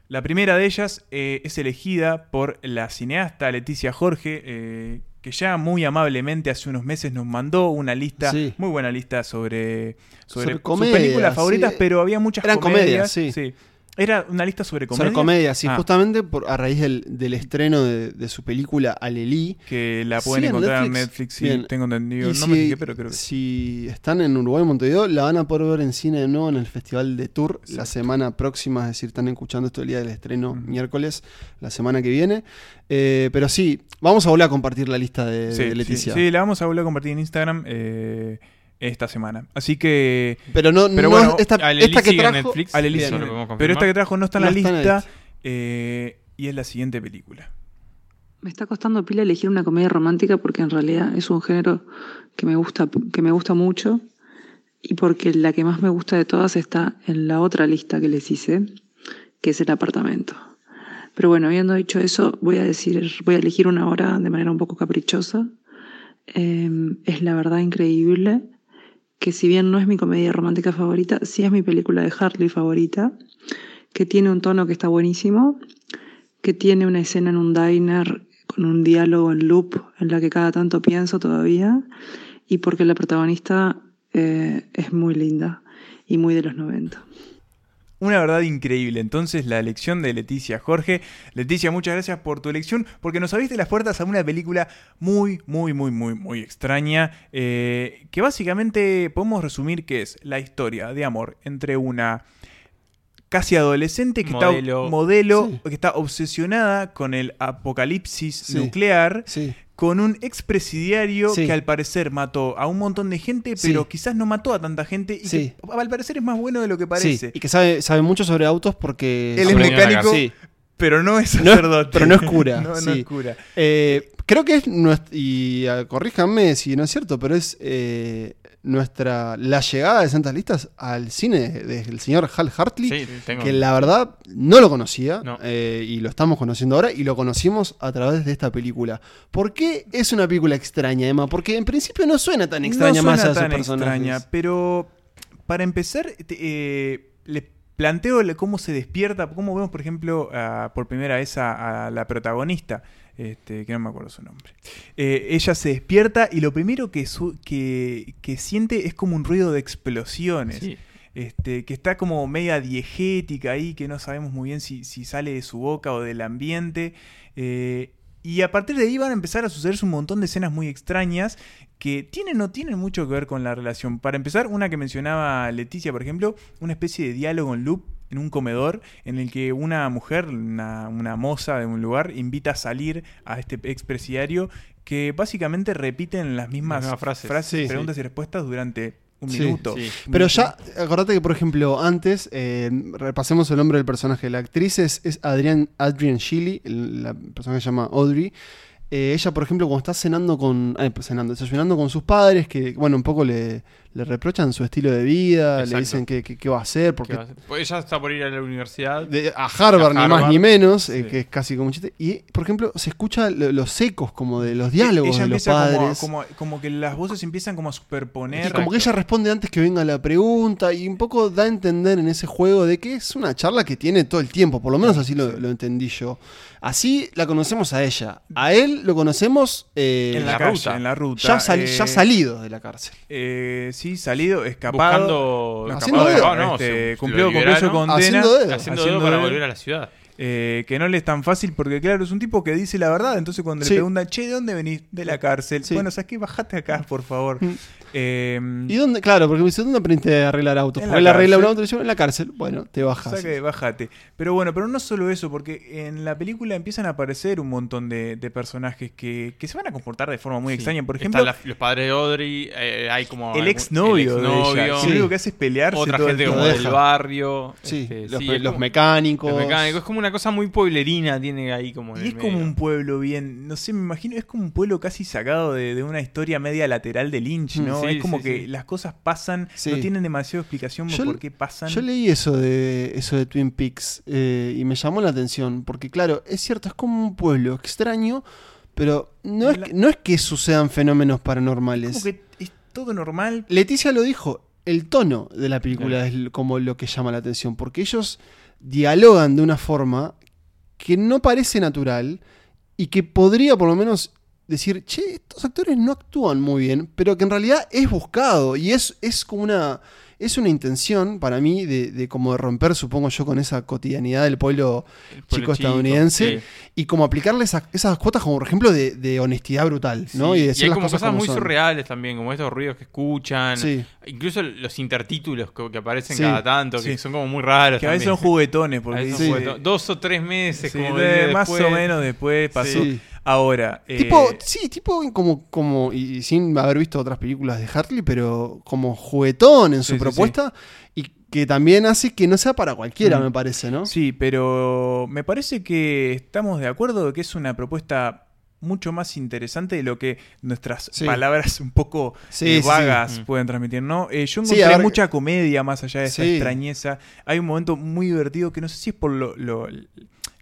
La primera de ellas eh, es elegida por la cineasta Leticia Jorge, eh, que ya muy amablemente hace unos meses nos mandó una lista, Sí. muy buena lista sobre, sobre, Sobre sus películas favoritas, sí. pero había muchas Eran comedias. comedias, sí. Era una lista sobre comedias. Sobre comedia, sí, Ah, justamente por, a raíz del, del estreno de, de su película Alelí. que la pueden Sí, encontrar en Netflix. Sí, Bien. tengo entendido. Y no si, me fijé, pero creo que si están en Uruguay, Montevideo, la van a poder ver en cine de nuevo en el Festival de Tour la semana próxima, es decir, están escuchando esto el día del estreno miércoles, la semana que viene. Eh, pero sí, vamos a volver a compartir la lista de, Sí, de sí, Leticia. Sí, la vamos a volver a compartir en Instagram eh, esta semana. Así que. Pero no- no- bueno, esta- que trajo- Netflix, pero esta que trajo no está en la No lista. Eh, y es la siguiente película. Me está costando pila elegir una comedia romántica porque en realidad es un género que me gusta, que me gusta mucho y porque la que más me gusta de todas está en la otra lista que les hice, que es el apartamento. Pero bueno, habiendo dicho eso, voy a decir, voy a elegir una hora de manera un poco caprichosa. Eh, es la verdad increíble que si bien no es mi comedia romántica favorita, sí es mi película de Hartley favorita, que tiene un tono que está buenísimo, que tiene una escena en un diner con un diálogo en loop en la que cada tanto pienso todavía, y porque la protagonista eh, es muy linda y muy de los 90. Una verdad increíble. Entonces, la elección de Leticia Jorge. Leticia, muchas gracias por tu elección, porque nos abriste las puertas a una película muy, muy, muy, muy, muy extraña. eh, que básicamente podemos resumir que es la historia de amor entre una casi adolescente que Modelo. está modelo Sí. que está obsesionada con el apocalipsis Sí. nuclear Sí. Con un expresidiario Sí. que al parecer mató a un montón de gente Sí. pero quizás no mató a tanta gente y Sí. que al parecer es más bueno de lo que Sí, parece y que sabe, sabe mucho sobre autos porque... él es mecánico. Pero no es No es- sacerdote pero no es cura, no, no sí. es cura Eh, creo que es nuestra, y ah, corríjanme si no es cierto, pero es eh, nuestra la llegada de Santas Listas al cine del señor Hal Hartley, Sí, tengo- que la verdad no lo conocía No. eh, y lo estamos conociendo ahora y lo conocimos a través de esta película. ¿Por qué es una película extraña, Emma? Porque en principio no suena tan extraña no más suena a esos tan personajes. extraña pero para empezar te- eh, le- planteo cómo se despierta, cómo vemos, por ejemplo, a- por primera vez a, a la protagonista, este, que no me acuerdo su nombre. Eh, ella se despierta y lo primero que, su- que, que siente es como un ruido de explosiones. Sí. Este, que está como media diegética ahí, que no sabemos muy bien si, si sale de su boca o del ambiente. eh, y a partir de ahí van a empezar a sucederse un montón de escenas muy extrañas que tienen o no tienen mucho que ver con la relación. Para empezar, una que mencionaba Leticia, por ejemplo, una especie de diálogo en loop en un comedor en el que una mujer, una, una moza de un lugar, invita a salir a este expresidiario que básicamente repiten las mismas frases. frases, Sí, preguntas y respuestas durante un Sí, minuto. sí. Pero ya, acordate que, por ejemplo, antes, eh, repasemos el nombre del personaje. La actriz es, es Adrian, Adrian el- la persona que se llama Audrey. Eh, ella, por ejemplo, cuando está cenando con. eh, cenando, desayunando con sus padres, que, bueno, un poco le, le reprochan su estilo de vida, Exacto. le dicen que, que- qué va a hacer, porque ¿Qué va a hacer? Pues ella está por ir a la universidad. de- a Harvard, A ni más ni menos, eh, que es casi como un chiste. Y, por ejemplo, se escucha lo- los ecos como de los diálogos ella de los como, padres. como, como que las voces empiezan como a superponer. Y como que ella responde antes que venga la pregunta y un poco da a entender en ese juego de que es una charla que tiene todo el tiempo, por lo menos así lo, lo entendí yo. Así la conocemos a ella. A él lo conocemos eh, en la, la calle, ruta. en la ruta. ya, sali- eh, ya salido de la cárcel. eh, sí, salido, escapado. Buscando. Haciendo escapado, no, Este, cumplió, cumplió su condena. Haciendo dedo. Haciendo haciendo dedo para dedo. volver a la ciudad. eh, que no le es tan fácil porque, claro, es un tipo que dice la verdad. Entonces, cuando Sí. le preguntan, che, ¿de dónde venís? De la cárcel. Sí. Bueno, ¿sabes qué? Bajate acá, por favor. Eh, ¿Y dónde? Claro, porque me dice, ¿dónde aprendiste a arreglar autos? En Porque la él arregla un cárcel. auto y dice, en la cárcel. Bueno, te bajas. Saque, bájate. Pero bueno, pero no solo eso, porque en la película empiezan a aparecer un montón de, de personajes que, que se van a comportar de forma muy Sí. extraña. Por Están ejemplo, la- los padres de Audrey, eh, hay como. el exnovio el de ella. exnovio, que lo único que hace es pelearse Otra todo gente como del barrio. Sí, este, los, sí, como- mecánicos. los mecánicos. Es como una cosa muy pueblerina, tiene ahí como. en Y el es como medio. un pueblo bien, no sé, me imagino, es como un pueblo casi sacado de, de una historia media lateral de Lynch, Mm, ¿no? Sí, es como sí, que sí. las cosas pasan, no tienen demasiada explicación Yo- por qué pasan. Yo leí eso de eso de Twin Peaks eh, y me llamó la atención, porque claro, es cierto, es como un pueblo extraño, pero no es, La- que- no es que sucedan fenómenos paranormales. como que es todo normal. Leticia lo dijo, el tono de la película es como lo que llama la atención, porque ellos dialogan de una forma que no parece natural y que podría por lo menos decir, che, estos actores no actúan muy bien, pero que en realidad es buscado y es, es como una... Es una intención para mí de, de como de romper, supongo yo, con esa cotidianidad del pueblo chico estadounidense sí. y como aplicarle esas, esas cuotas como por ejemplo de, de honestidad brutal, ¿no? Sí, Y y, decir hay las como cosas cosas como muy son. surreales también, como estos ruidos que escuchan. Sí. Incluso los intertítulos que, que aparecen Sí. cada tanto, que Sí. son como muy raros. Que a veces son juguetones, A porque veces son juguetones. Dos o tres meses, Sí, como de- de más después. o menos después pasó. Ahora, eh, Tipo, sí, tipo como, como, y sin haber visto otras películas de Hartley, pero como juguetón en su Sí, sí, propuesta y que también hace que no sea para cualquiera, Mm. me parece, ¿no? Sí, pero me parece que estamos de acuerdo de que es una propuesta mucho más interesante de lo que nuestras Sí. palabras un poco Sí, eh, sí, sí. vagas pueden transmitir, ¿no? Eh, yo encontré mucha comedia más allá de esta Sí. extrañeza. Hay un momento muy divertido que no sé si es por lo, lo,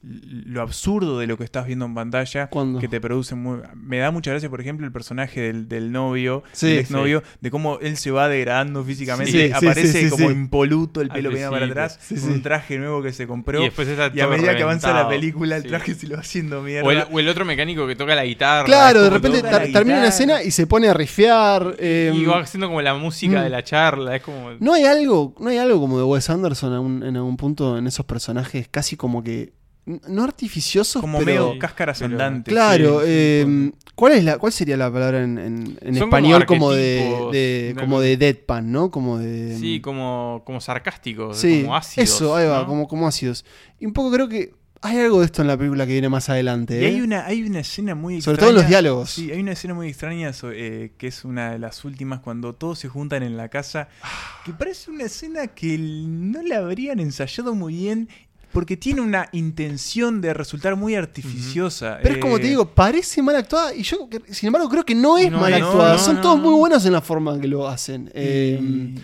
lo absurdo de lo que estás viendo en pantalla ¿Cuándo? que te produce muy... Me da mucha gracia, por ejemplo, el personaje del, del novio, Sí, del exnovio, de cómo él se va degradando físicamente, Sí, sí, aparece sí, sí, como sí. impoluto, el pelo viene para atrás, Sí, con sí. un traje nuevo que se compró. Y después está Y a medida que avanza la película, el Sí. traje se lo va haciendo mierda. O el, o el otro mecánico que toca la guitarra. Claro, de repente termina la guitarra. escena y se pone a rifear. eh, Y va haciendo como la música Mm. de la charla. Es como. no hay algo, no hay algo como de Wes Anderson en algún punto en esos personajes casi como que no artificiosos, como pero medio cáscaras andantes. claro. sí, sí, eh, ¿Cuál es la, cuál sería la palabra en, en- en Son como español como, de, de- como algo- de deadpan, ¿no? Como de Sí, como, como sarcásticos, Sí, como ácidos. eso, ahí va, ¿no? como, como ácidos. Y un poco creo que hay algo de esto en la película que viene más adelante. Y ¿eh? hay una, hay una escena muy Sobre extraña. todo en los diálogos. Sí, hay una escena muy extraña eh, que es una de las últimas cuando todos se juntan en la casa. Que parece una escena que no la habrían ensayado muy bien. Porque tiene una intención de resultar muy artificiosa. Pero es como eh, te digo, parece mal actuada y yo, sin embargo, creo que no es No, mal actuada. no, Son no, todos no. muy buenos en la forma que lo hacen. Eh, y- muy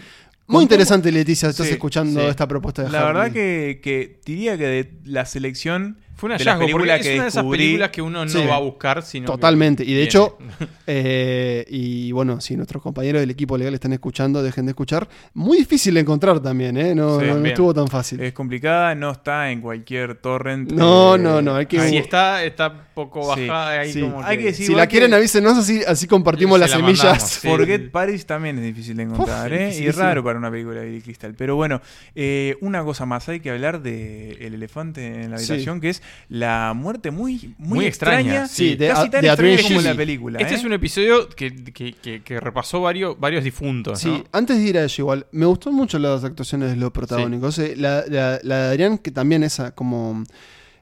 ¿Cómo- interesante, Leticia, estás Sí, escuchando sí. esta propuesta de La verdad que diría que de la selección Fue un de las hallazgo, porque películas es que una de esas descubrí. películas que uno no Sí. va a buscar, sino que Totalmente. Y de viene. hecho, eh, y bueno, si nuestros compañeros del equipo legal están escuchando, dejen de escuchar. Muy difícil de encontrar también, ¿eh? No, Sí, no- no bien. estuvo tan fácil. Es complicada, no está en cualquier torrent. No, eh, no, no, hay que- Si está, está poco Sí, bajada ahí Sí. como Hay que decir si igual la quieren, que- avísenos así, así compartimos Se las la semillas. mandamos, sí. Forget Paris también es difícil de encontrar, Uf, ¿eh? Y dificilísimo. raro para una película de Billy Crystal. Pero bueno, eh, una cosa más, hay que hablar de el elefante en la Sí. habitación, que es la muerte muy, muy, Muy extraña, extraña. sí. de- casi tan de extraña Adrian como la película. Este ¿eh? es un episodio que, que- que- que repasó varios, varios difuntos, Sí, ¿no? antes de ir a ello, igual, me gustó mucho las actuaciones de los protagónicos. Eh, La, la- la de Adrián, que también es ah, como.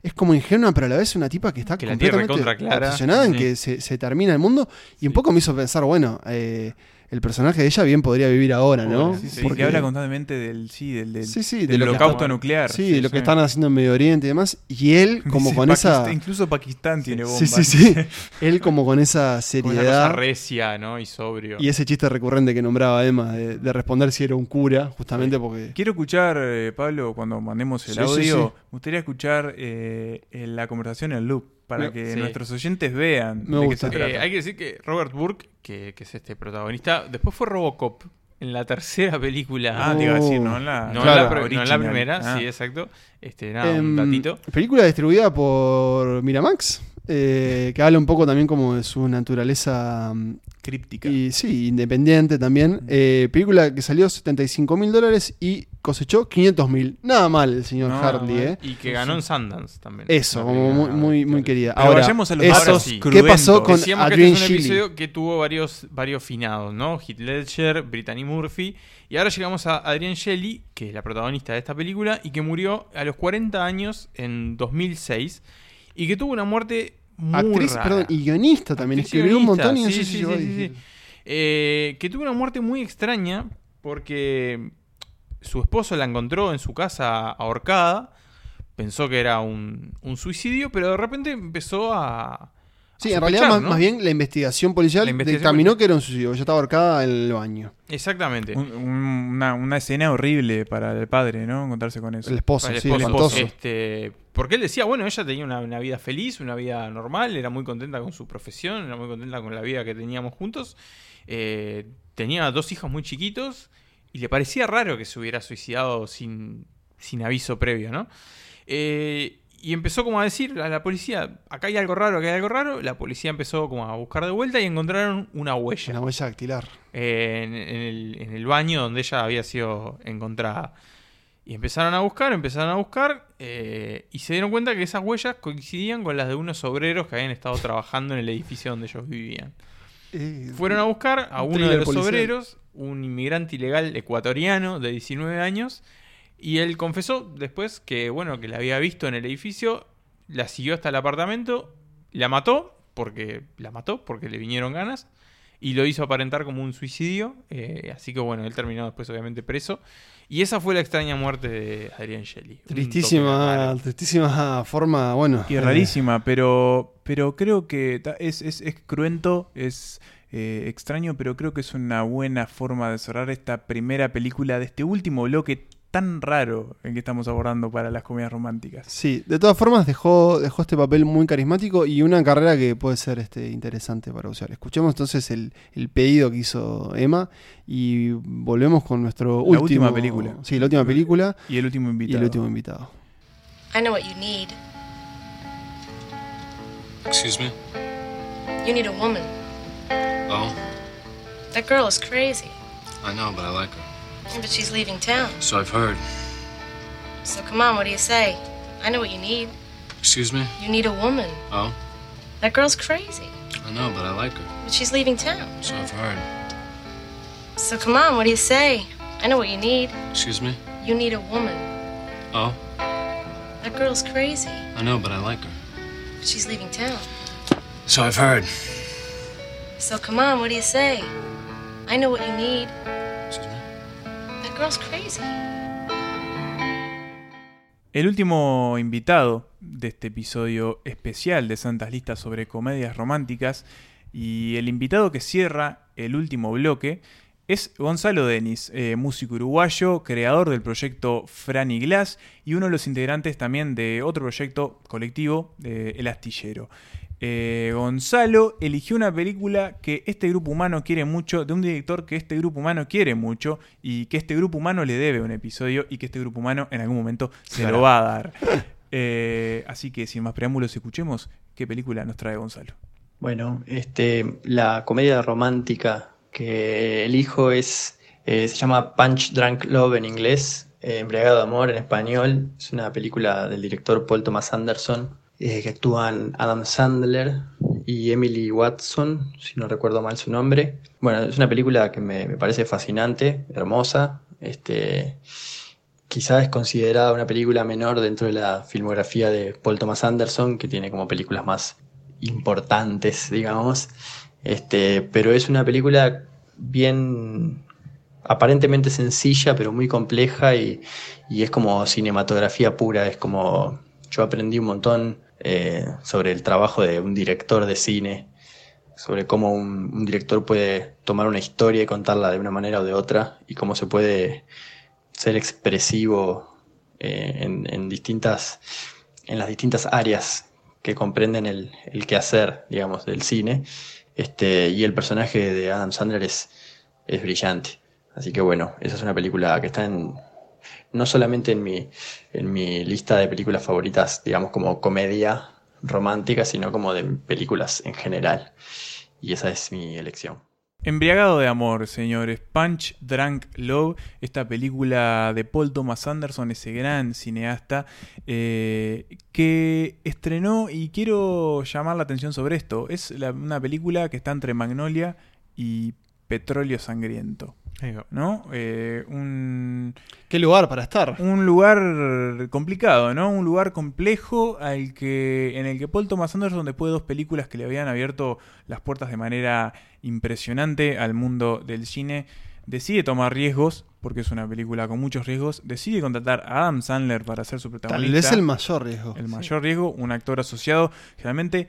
Es como ingenua, pero a la vez una tipa que está Que completamente obsesionada en sí. que se, se termina el mundo. Y un poco me hizo pensar, bueno, eh, el personaje de ella bien podría vivir ahora, ¿no? Sí, sí, Porque- que habla constantemente del, sí, del, del, Sí, sí, del de lo holocausto nuclear. Sí, de lo que están haciendo en Medio Oriente y demás. Y él, como Dice con esa. Incluso Pakistán tiene bombas. Sí, sí, sí. Él, como con esa Con una cosa seriedad. recia, ¿no? Y sobrio. Y ese chiste recurrente que nombraba Emma, de, de responder si era un cura, justamente porque. Quiero escuchar, eh, Pablo, cuando mandemos el audio, sí. me gustaría escuchar eh, la conversación en loop para Me- que Sí. nuestros oyentes vean Me de gusta. qué se trata. Eh, hay que decir que Robert Burke, que, que es este protagonista, después fue Robocop en la tercera película. Ah, te iba a decir, no en la, No, Claro. en la, pr- no en la primera, Ah. sí, exacto. Este, nada, un Em, datito. película distribuida por Miramax, eh, que habla un poco también como de su naturaleza mm, Críptica. y sí, independiente también. Eh, película que salió 75 mil dólares y cosechó 500 mil. Nada mal el señor No, Hartley. ¿eh? Y que ganó en Sundance también. Eso, muy, muy, querida. Pero Ahora, vayamos a los ¿qué pasó con Decíamos Adrian que este es un Shelley? episodio que tuvo varios, varios finados, ¿no? Heath Ledger, Brittany Murphy. Y ahora llegamos a Adrian Shelley, que es la protagonista de esta película, y que murió a los 40 años en 2006. Y que tuvo una muerte muy Actriz, rara. perdón, y guionista también. Actriz Escribió un montón y no sí, sé sí, si a sí. Eh, que tuvo una muerte muy extraña porque su esposo la encontró en su casa ahorcada. Pensó que era un, un suicidio, pero de repente empezó a. Sí, a en realidad sospechar, ¿no? más bien la investigación policial La investigación dictaminó policial. que era un suicidio. Ella estaba ahorcada en el baño. Exactamente. Un- un- una, una escena horrible para el padre, ¿no? Encontrarse con eso. El esposo, el sí, esposo. espantoso. Este, porque él decía, bueno, ella tenía una, una vida feliz, una vida normal, era muy contenta con su profesión, era muy contenta con la vida que teníamos juntos. Eh, tenía dos hijos muy chiquitos y le parecía raro que se hubiera suicidado sin, sin aviso previo, ¿no? Eh, y empezó como a decir a la policía, acá hay algo raro, acá hay algo raro. La policía empezó como a buscar de vuelta y encontraron una huella Una huella dactilar. eh, en, en el, en el baño donde ella había sido encontrada. Y empezaron a buscar, empezaron a buscar, eh, y se dieron cuenta que esas huellas coincidían con las de unos obreros que habían estado trabajando en el edificio donde ellos vivían. Eh, Fueron a buscar a un uno de los policial. obreros, un inmigrante ilegal ecuatoriano de 19 años, y él confesó después que, bueno, que la había visto en el edificio, la siguió hasta el apartamento, la mató, porque la mató, porque le vinieron ganas, y lo hizo aparentar como un suicidio, eh, así que bueno, él terminó después obviamente preso, y esa fue la extraña muerte de Adrián Shelley. Tristísima, tristísima forma, bueno. Y eh, rarísima, pero, pero creo que es, es, es cruento, es eh, extraño, pero creo que es una buena forma de cerrar esta primera película de este último bloque tan raro en que estamos abordando para las comedias románticas. Sí, de todas formas dejó, dejó este papel muy carismático y una carrera que puede ser este, interesante para usar. Escuchemos entonces el, el pedido que hizo Emma y volvemos con nuestro La último... última película. Sí, la última película Y el último y invitado. el último invitado. I know what you need. Excuse me? You need a woman. Oh, That girl is crazy. I know, but I like her. Yeah, But she's leaving town. So I've heard. So come on, what do you say? I know what you need. Excuse me? You need a woman. Oh, That girl's crazy. I know, but I like her. But she's leaving town. So I've heard. So come on, what do you say? I know what you need. Excuse me? You need a woman. Oh, That girl's crazy. I know, but I like her. But she's leaving town. So I've heard. So come on, what do you say? I know what you need. Excuse me? That girl's crazy. El último invitado de este episodio especial de Santas Listas sobre comedias románticas y el invitado que cierra el último bloque Es Gonzalo Denis, eh, músico uruguayo, creador del proyecto Franny Glass y uno de los integrantes también de otro proyecto colectivo, de El Astillero. Eh, Gonzalo eligió una película que este grupo humano quiere mucho, de un director que este grupo humano quiere mucho y que este grupo humano le debe un episodio y que este grupo humano en algún momento se Claro. lo va a dar. Eh, así que sin más preámbulos, escuchemos qué película nos trae Gonzalo. Bueno, este, la comedia romántica que elijo es, eh, se llama Punch Drunk Love en inglés, eh, Embriagado de Amor en español. Es una película del director Paul Thomas Anderson, eh, que actúan Adam Sandler y Emily Watson, si no recuerdo mal su nombre. Bueno, es una película que me, me parece fascinante, hermosa. Este, quizás es considerada una película menor dentro de la filmografía de Paul Thomas Anderson, que tiene como películas más importantes, digamos. Este, pero es una película bien aparentemente sencilla, pero muy compleja y, y es como cinematografía pura. Es como yo aprendí un montón eh, sobre el trabajo de un director de cine, sobre cómo un, director puede tomar una historia y contarla de una manera o de otra y cómo se puede ser expresivo eh, en, en distintas en las distintas áreas que comprenden el, el quehacer, digamos, del cine. Este, y el personaje de Adam Sandler es, es brillante. Así que bueno, esa es una película que está en, no solamente en mi, en mi lista de películas favoritas, digamos, como comedia romántica, sino como de películas en general. Y esa es mi elección. Embriagado de amor, señores. Punch Drunk Love, esta película de Paul Thomas Anderson, ese gran cineasta, eh, que estrenó, y quiero llamar la atención sobre esto, es una película que está entre Magnolia y Petróleo Sangriento. ¿No? Eh, un, Qué lugar para estar. un lugar complicado, ¿no? Un lugar complejo al que, en el que Paul Thomas Anderson, después de dos películas que le habían abierto las puertas de manera impresionante al mundo del cine, decide tomar riesgos, porque es una película con muchos riesgos, decide contratar a Adam Sandler para ser su protagonista. Tal vez el mayor riesgo. El mayor riesgo, un actor asociado generalmente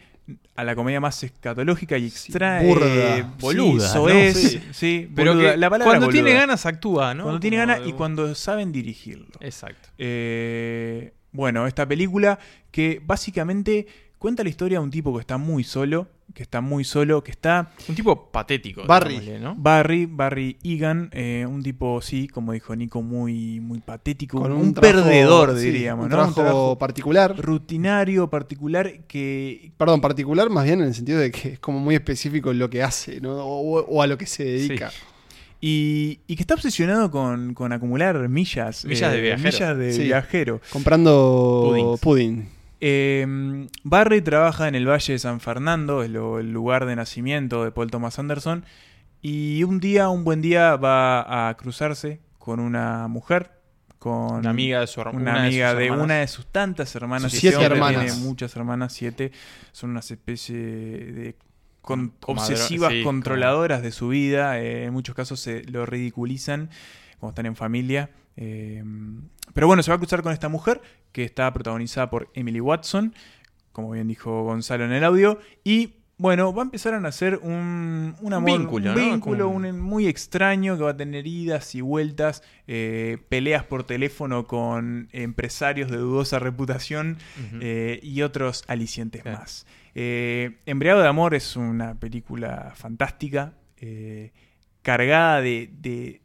a la comedia más escatológica y extra burda. eh, Boluda, eso ¿no? es, Sí. sí, Pero boluda. que la palabra cuando boluda. tiene ganas actúa, ¿no? Cuando tiene ganas de- y cuando saben dirigirlo. Exacto. Eh, bueno, esta película que básicamente cuenta la historia de un tipo que está muy solo, que está muy solo, que está... Un tipo patético. Barry. Barry, Barry Egan, eh, un tipo, sí, como dijo Nico, muy, muy patético, Con un, un trabajo, perdedor, sí, diríamos, un ¿no? trabajo particular. Rutinario, particular, que... Perdón, particular más bien en el sentido de que es como muy específico en lo que hace, ¿no? O, o a lo que se dedica. Y, y que está obsesionado con, con acumular millas. eh, Millas de viajero. Millas de Sí. viajero. Comprando pudding. Eh, Barry trabaja en el Valle de San Fernando, es lo- el lugar de nacimiento de Paul Thomas Anderson. Y un día, un buen día, va a cruzarse con una mujer. Con Una amiga de su una una de amiga sus de, hermanas. una de sus tantas hermanas. Sus siete hermanas. Tiene muchas hermanas, siete. Son unas especies de con- obsesivas sí, controladoras de su vida. eh, en muchos casos se lo ridiculizan cuando están en familia. Eh, pero bueno, se va a cruzar con esta mujer que está protagonizada por Emily Watson, como bien dijo Gonzalo en el audio. Y bueno, va a empezar a nacer un, un amor, vínculo, un ¿no? vínculo Como- un- muy extraño que va a tener idas y vueltas, eh, peleas por teléfono con empresarios de dudosa reputación eh, y otros alicientes Claro. más. Eh, Embriagado de Amor es una película fantástica, eh, cargada de, de,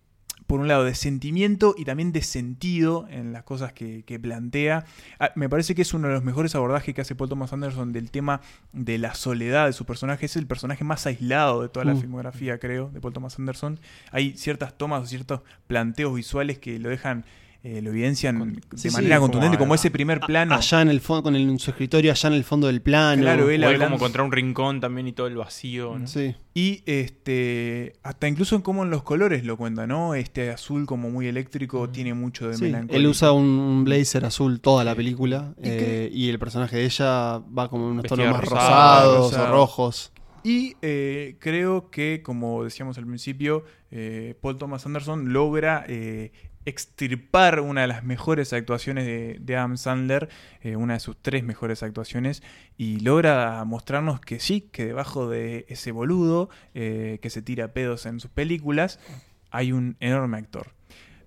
por un lado, de sentimiento y también de sentido en las cosas que, que plantea. Ah, me parece que es uno de los mejores abordajes que hace Paul Thomas Anderson del tema de la soledad de su personaje. Es el personaje más aislado de toda la Mm. filmografía, creo, de Paul Thomas Anderson. Hay ciertas tomas o ciertos planteos visuales que lo dejan, eh, lo evidencian de Sí, manera contundente, como, ese primer plano. Allá en el fondo, con el- en su escritorio, allá en el fondo del plano. Claro, él O él como contra un rincón también y todo el vacío. ¿no? Sí. Y este hasta incluso en cómo en los colores lo cuenta, ¿no? Este azul como muy eléctrico tiene mucho de Sí, melancolía. él usa un, blazer azul toda la película eh, y el personaje de ella va como en unos Vestida tonos más rosada, rosados rosado. o rojos. Y eh, creo que, como decíamos al principio, eh, Paul Thomas Anderson logra eh, extirpar una de las mejores actuaciones de, de Adam Sandler, eh, una de sus tres mejores actuaciones, y logra mostrarnos que sí, que debajo de ese boludo eh, que se tira pedos en sus películas, hay un enorme actor.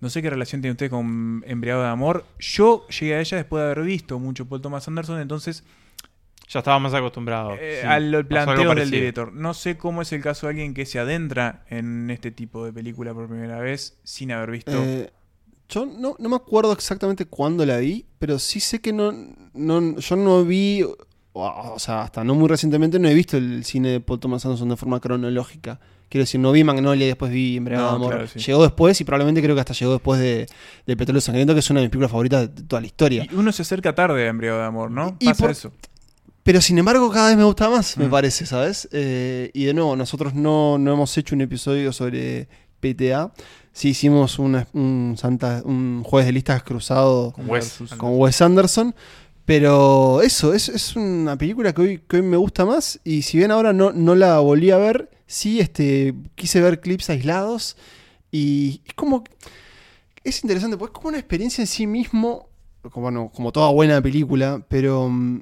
No sé qué relación tiene usted con Embriagado de Amor. Yo llegué a ella después de haber visto mucho Paul Thomas Anderson, entonces Ya estaba más acostumbrado. eh, sí. al planteo del director. No sé cómo es el caso de alguien que se adentra en este tipo de película por primera vez sin haber visto. Yo no, no me acuerdo exactamente cuándo la vi, pero sí sé que no, no yo no vi, o, sea, hasta no muy recientemente no he visto el cine de Paul Thomas Anderson de forma cronológica. Quiero decir, no vi Magnolia y después vi Embriagado No, de Amor. claro, sí. Llegó después y probablemente creo que hasta llegó después de, de Petróleo Sangriento, que es una de mis películas favoritas de toda la historia. Y uno se acerca tarde a Embriagado de Amor, ¿no? Y Pasa por- eso. Pero sin embargo, cada vez me gusta más, me Mm. parece, ¿sabes? Eh, y de nuevo, nosotros no, no hemos hecho un episodio sobre PTA. Sí hicimos una- un, Santa, un jueves de listas cruzado Con Wes con Wes Anderson. Pero eso, es, es una película que hoy, que hoy me gusta más. Y si bien ahora no, no la volví a ver, sí este, quise ver clips aislados. Y es como. Es interesante, porque es como una experiencia en sí mismo. Como, bueno, como toda buena película, pero. mm,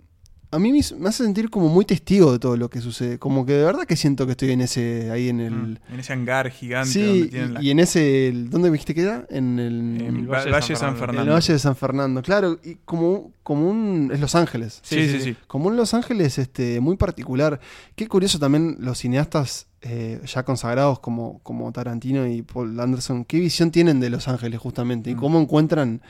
a mí me, hace sentir como muy testigo de todo lo que sucede. Como que de verdad que siento que estoy en ese. ahí en el. Mm, En ese hangar gigante donde Sí, tienen la- y, y en ese. el- ¿Dónde me dijiste que era? En el, En el Valle de San Fernando. En el Valle de San Fernando, claro. Y como, como un. Es Los Ángeles. Sí, sí, sí. Como un Los Ángeles este, muy particular. Qué curioso también los cineastas eh, ya consagrados como, como Tarantino y Paul Anderson. Qué visión tienen de Los Ángeles, justamente. Y Mm. cómo encuentran.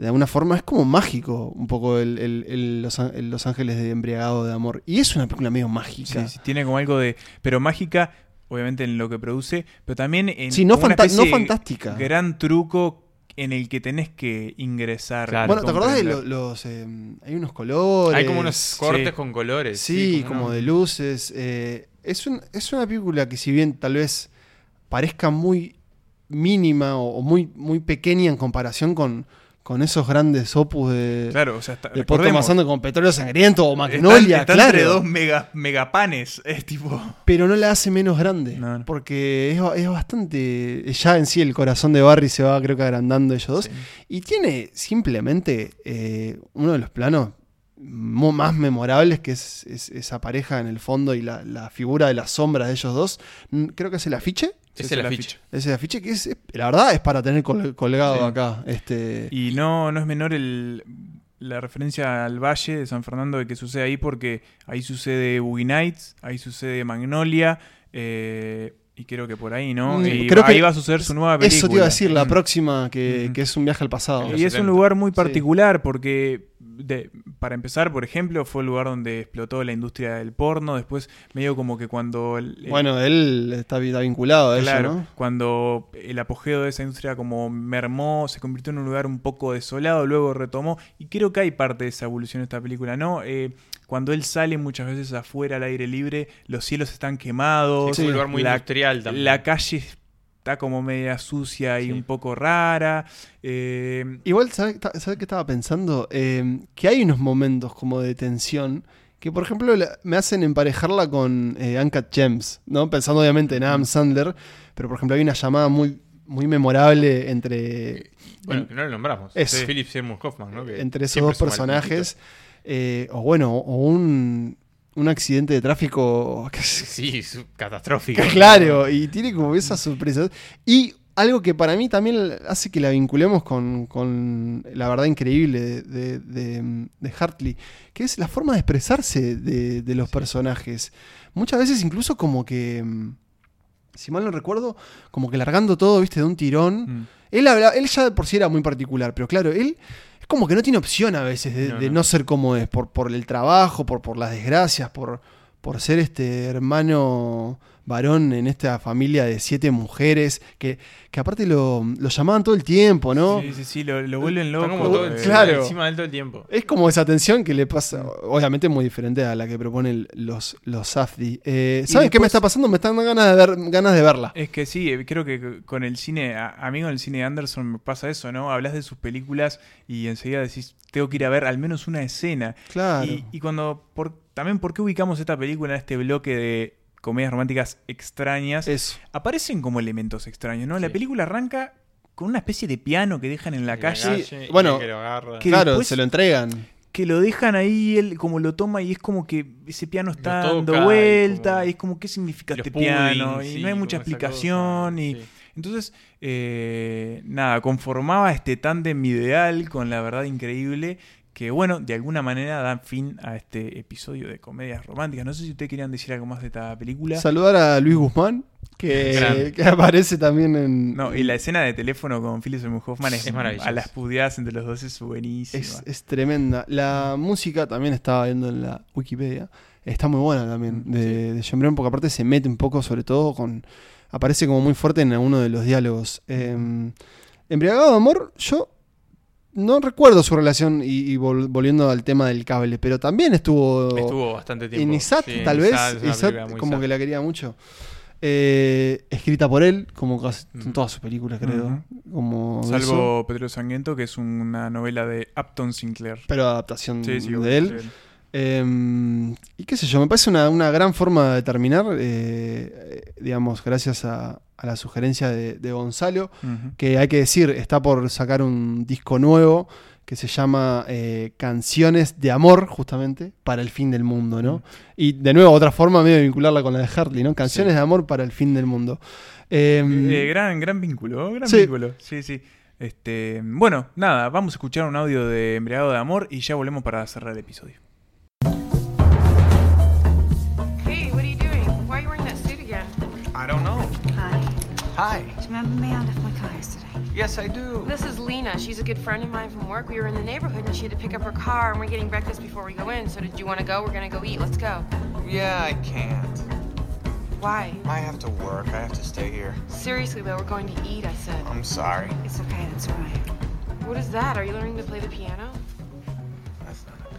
De alguna forma es como mágico un poco el, el- el los, el Los Ángeles de Embriagado de Amor. Y es una película medio mágica. Sí, sí, tiene como algo de. Pero mágica, obviamente en lo que produce, pero también en. Sí, no una no fantástica. Gran truco en el que tenés que ingresar. y Bueno, ¿te acordás de los... eh, hay unos colores. Hay como unos cortes con colores. Sí, como de luces. eh, es, un- es una película que si bien tal vez parezca muy mínima o, o muy, muy pequeña en comparación con, con esos grandes opus de, Claro, o sea, está- de con Petróleo Sangriento o Magnolia, está claro. entre dos mega, megapanes. Es tipo. Pero no la hace menos grande. Porque es, es bastante. Ya en sí el corazón de Barry se va, creo que agrandando ellos dos. Y tiene simplemente eh, uno de los planos más memorables, que es, es esa pareja en el fondo y la, la figura de las sombras de ellos dos. Creo que es el afiche. Es el afiche. Es el afiche que es, la verdad, es para tener col- colgado Sí. acá. Este, Y no, no es menor el, la referencia al Valle de San Fernando de que sucede ahí, porque ahí sucede Boogie Nights, ahí sucede Magnolia, eh, y creo que por ahí, ¿no? Mm, Y creo ahí que va a suceder su nueva película. Eso te iba a decir, la Mm. próxima, que, que es un viaje al pasado. Y es un lugar muy particular porque, de- para empezar, por ejemplo, fue el lugar donde explotó la industria del porno. Después, medio como que cuando. el- el- Bueno, él está, vi- está vinculado a Claro, eso, ¿no? cuando el apogeo de esa industria como mermó, se convirtió en un lugar un poco desolado, luego retomó, y creo que hay parte de esa evolución de esta película, ¿no? Eh, cuando él sale muchas veces afuera al aire libre, los cielos están quemados, Sí, es un lugar muy industrial también. la calle está como media sucia y un poco rara. eh, Igual, ¿sabes qué estaba pensando? Eh, que hay unos momentos como de tensión que, por ejemplo, la- me hacen emparejarla con eh, Uncut Gems, ¿no? Pensando obviamente en Adam Sandler, pero por ejemplo hay una llamada muy, muy memorable entre... Bueno, en- que no lo nombramos. Es Philip Seymour Hoffman, ¿no? Que entre esos dos personajes. Eh, o bueno, o un, un accidente de tráfico... Sí, catastrófico. Claro, y tiene como esas sorpresas. Y algo que para mí también hace que la vinculemos con, con la verdad increíble de, de, de- de Hartley, que es la forma de expresarse de, los personajes. Muchas veces incluso como que, mm, si mal no recuerdo, como que largando todo, viste, de un tirón. Él, habla- él ya por sí era muy particular, pero claro, él como que no tiene opción a veces de No, de no. no, ser como es, por, por el trabajo, por, por las desgracias, por, por ser este hermano varón en esta familia de siete mujeres, que, que aparte lo, lo llamaban todo el tiempo, ¿no? Sí, sí, sí, lo, lo vuelven loco. Como todo eh, encima, claro. encima de él todo el tiempo. Es como esa tensión que le pasa, obviamente muy diferente a la que proponen los, los Safdie. Eh, ¿Saben qué me después- está pasando? Me están dando ganas de, ver, ganas de verla. Es que sí, creo que con el cine, a, a mí con el cine de Anderson me pasa eso, ¿no? Hablas de sus películas y enseguida decís, tengo que ir a ver al menos una escena. Claro. Y, y cuando, por, también, ¿por qué ubicamos esta película en este bloque de comedias románticas extrañas? Aparecen como elementos extraños, ¿no? La película arranca con una especie de piano que dejan en la calle. calle, y bueno, que lo claro, se lo entregan. Que lo dejan ahí, él como lo toma y es como que ese piano está dando y vuelta y, es como, ¿qué significa este piano? Y sí, no hay mucha como explicación y, Entonces, eh, nada, conformaba este tándem ideal con la verdad increíble que, bueno, de alguna manera da fin a este episodio de comedias románticas. No sé si ustedes querían decir algo más de esta película. Saludar a Luis Guzmán, que, aparece también en. No, y la escena de teléfono con Philip Seymour Hoffman es, Es maravillosa. a las pudiadas entre los dos es buenísima. Es, es tremenda. La música también estaba viendo en la Wikipedia. Está muy buena también de, de John Brown, porque aparte se mete un poco, sobre todo con. Aparece como muy fuerte en alguno de los diálogos. Eh, Embriagado de amor, yo no recuerdo su relación y, y vol- volviendo al tema del cable, pero también estuvo. Estuvo bastante tiempo. En Isat, Sí, en tal vez. Isat, como Isat. que la quería mucho. Eh, escrita por él, como casi en todas sus películas, creo. Como. Salvo Pedro Sangriento, que es una novela de Upton Sinclair. pero adaptación Sí, sí, de él. Eh, y qué sé yo, me parece una, una gran forma de terminar, eh, digamos, gracias a, a la sugerencia de, de Gonzalo, que hay que decir, está por sacar un disco nuevo que se llama eh, Canciones de Amor, justamente, para el fin del mundo, ¿no? Y de nuevo, otra forma medio de vincularla con la de Hartley, ¿no? Canciones de Amor para el fin del mundo. Eh, Eh, gran, gran vínculo, gran Sí. vínculo. Sí, sí. Este, bueno, nada, vamos a escuchar un audio de Embriagado de Amor y ya volvemos para cerrar el episodio. Hi. Do you remember me? I left my car yesterday. Yes, I do. This is Lena. She's a good friend of mine from work. We were in the neighborhood and she had to pick up her car and we're getting breakfast before we go in. So did you want to go? We're going to go eat. Let's go. Yeah, I can't. Why? I have to work. I have to stay here. Seriously though, we're going to eat, I said. I'm sorry. It's okay, that's all right. What is that? Are you learning to play the piano?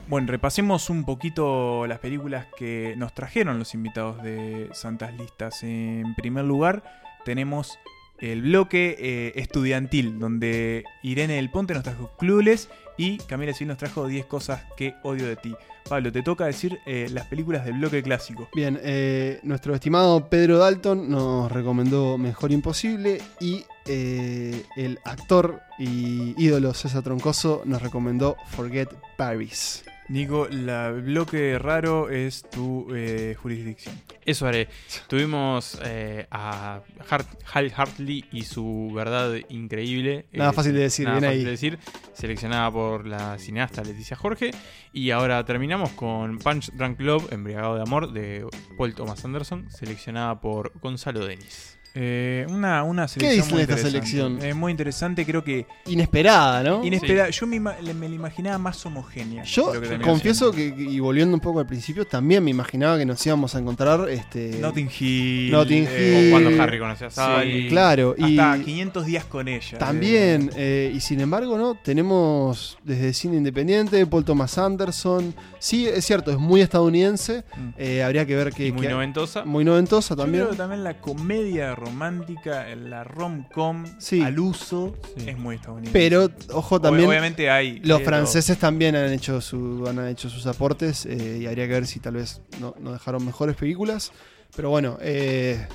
Bueno, repasemos un poquito las películas que nos trajeron los invitados de Santas Listas. En primer lugar, tenemos el bloque eh, estudiantil, donde Irene del Ponte nos trajo Clueless y Camila Civil nos trajo 10 cosas que odio de ti. Pablo, te toca decir eh, las películas del bloque clásico. Bien, eh, nuestro estimado Pedro Dalton nos recomendó Mejor Imposible y el actor y ídolo César Troncoso nos recomendó Forget Paris. Nico, la el bloque raro es tu eh, jurisdicción. Eso haré. Tuvimos eh, a Hart- Hal Hartley y su verdad increíble. Nada Eh, fácil de decir, nada bien fácil ahí. de decir. Seleccionada por la cineasta Leticia Jorge. Y ahora terminamos con Punch Drunk Love, Embriagado de Amor, de Paul Thomas Anderson, seleccionada por Gonzalo Denis. Eh, una, una ¿Qué selección dice muy esta interesante. selección? Eh, muy interesante, creo que Inesperada, ¿no? Inesperada. Yo me, me la imaginaba más homogénea. Yo que confieso que, y volviendo un poco al principio, también me imaginaba que nos íbamos a encontrar este. Notting Hill. Notting eh, Hill. cuando Harry conoció a Sally. Claro, y Hasta 500 días con ella. también, eh, y sin embargo, ¿no? Tenemos desde cine independiente, Paul Thomas Anderson. Sí, es cierto, es muy estadounidense. Mm. eh, habría que ver que. Y muy que- noventosa. Muy noventosa Yo también. creo que también la comedia romántica, la rom-com Sí. al uso, Sí. es muy estadounidense. Pero, ojo, también. Obviamente hay. Los pero- franceses también han hecho, su, han hecho sus aportes eh, y habría que ver si tal vez no, no dejaron mejores películas. Pero bueno, eh,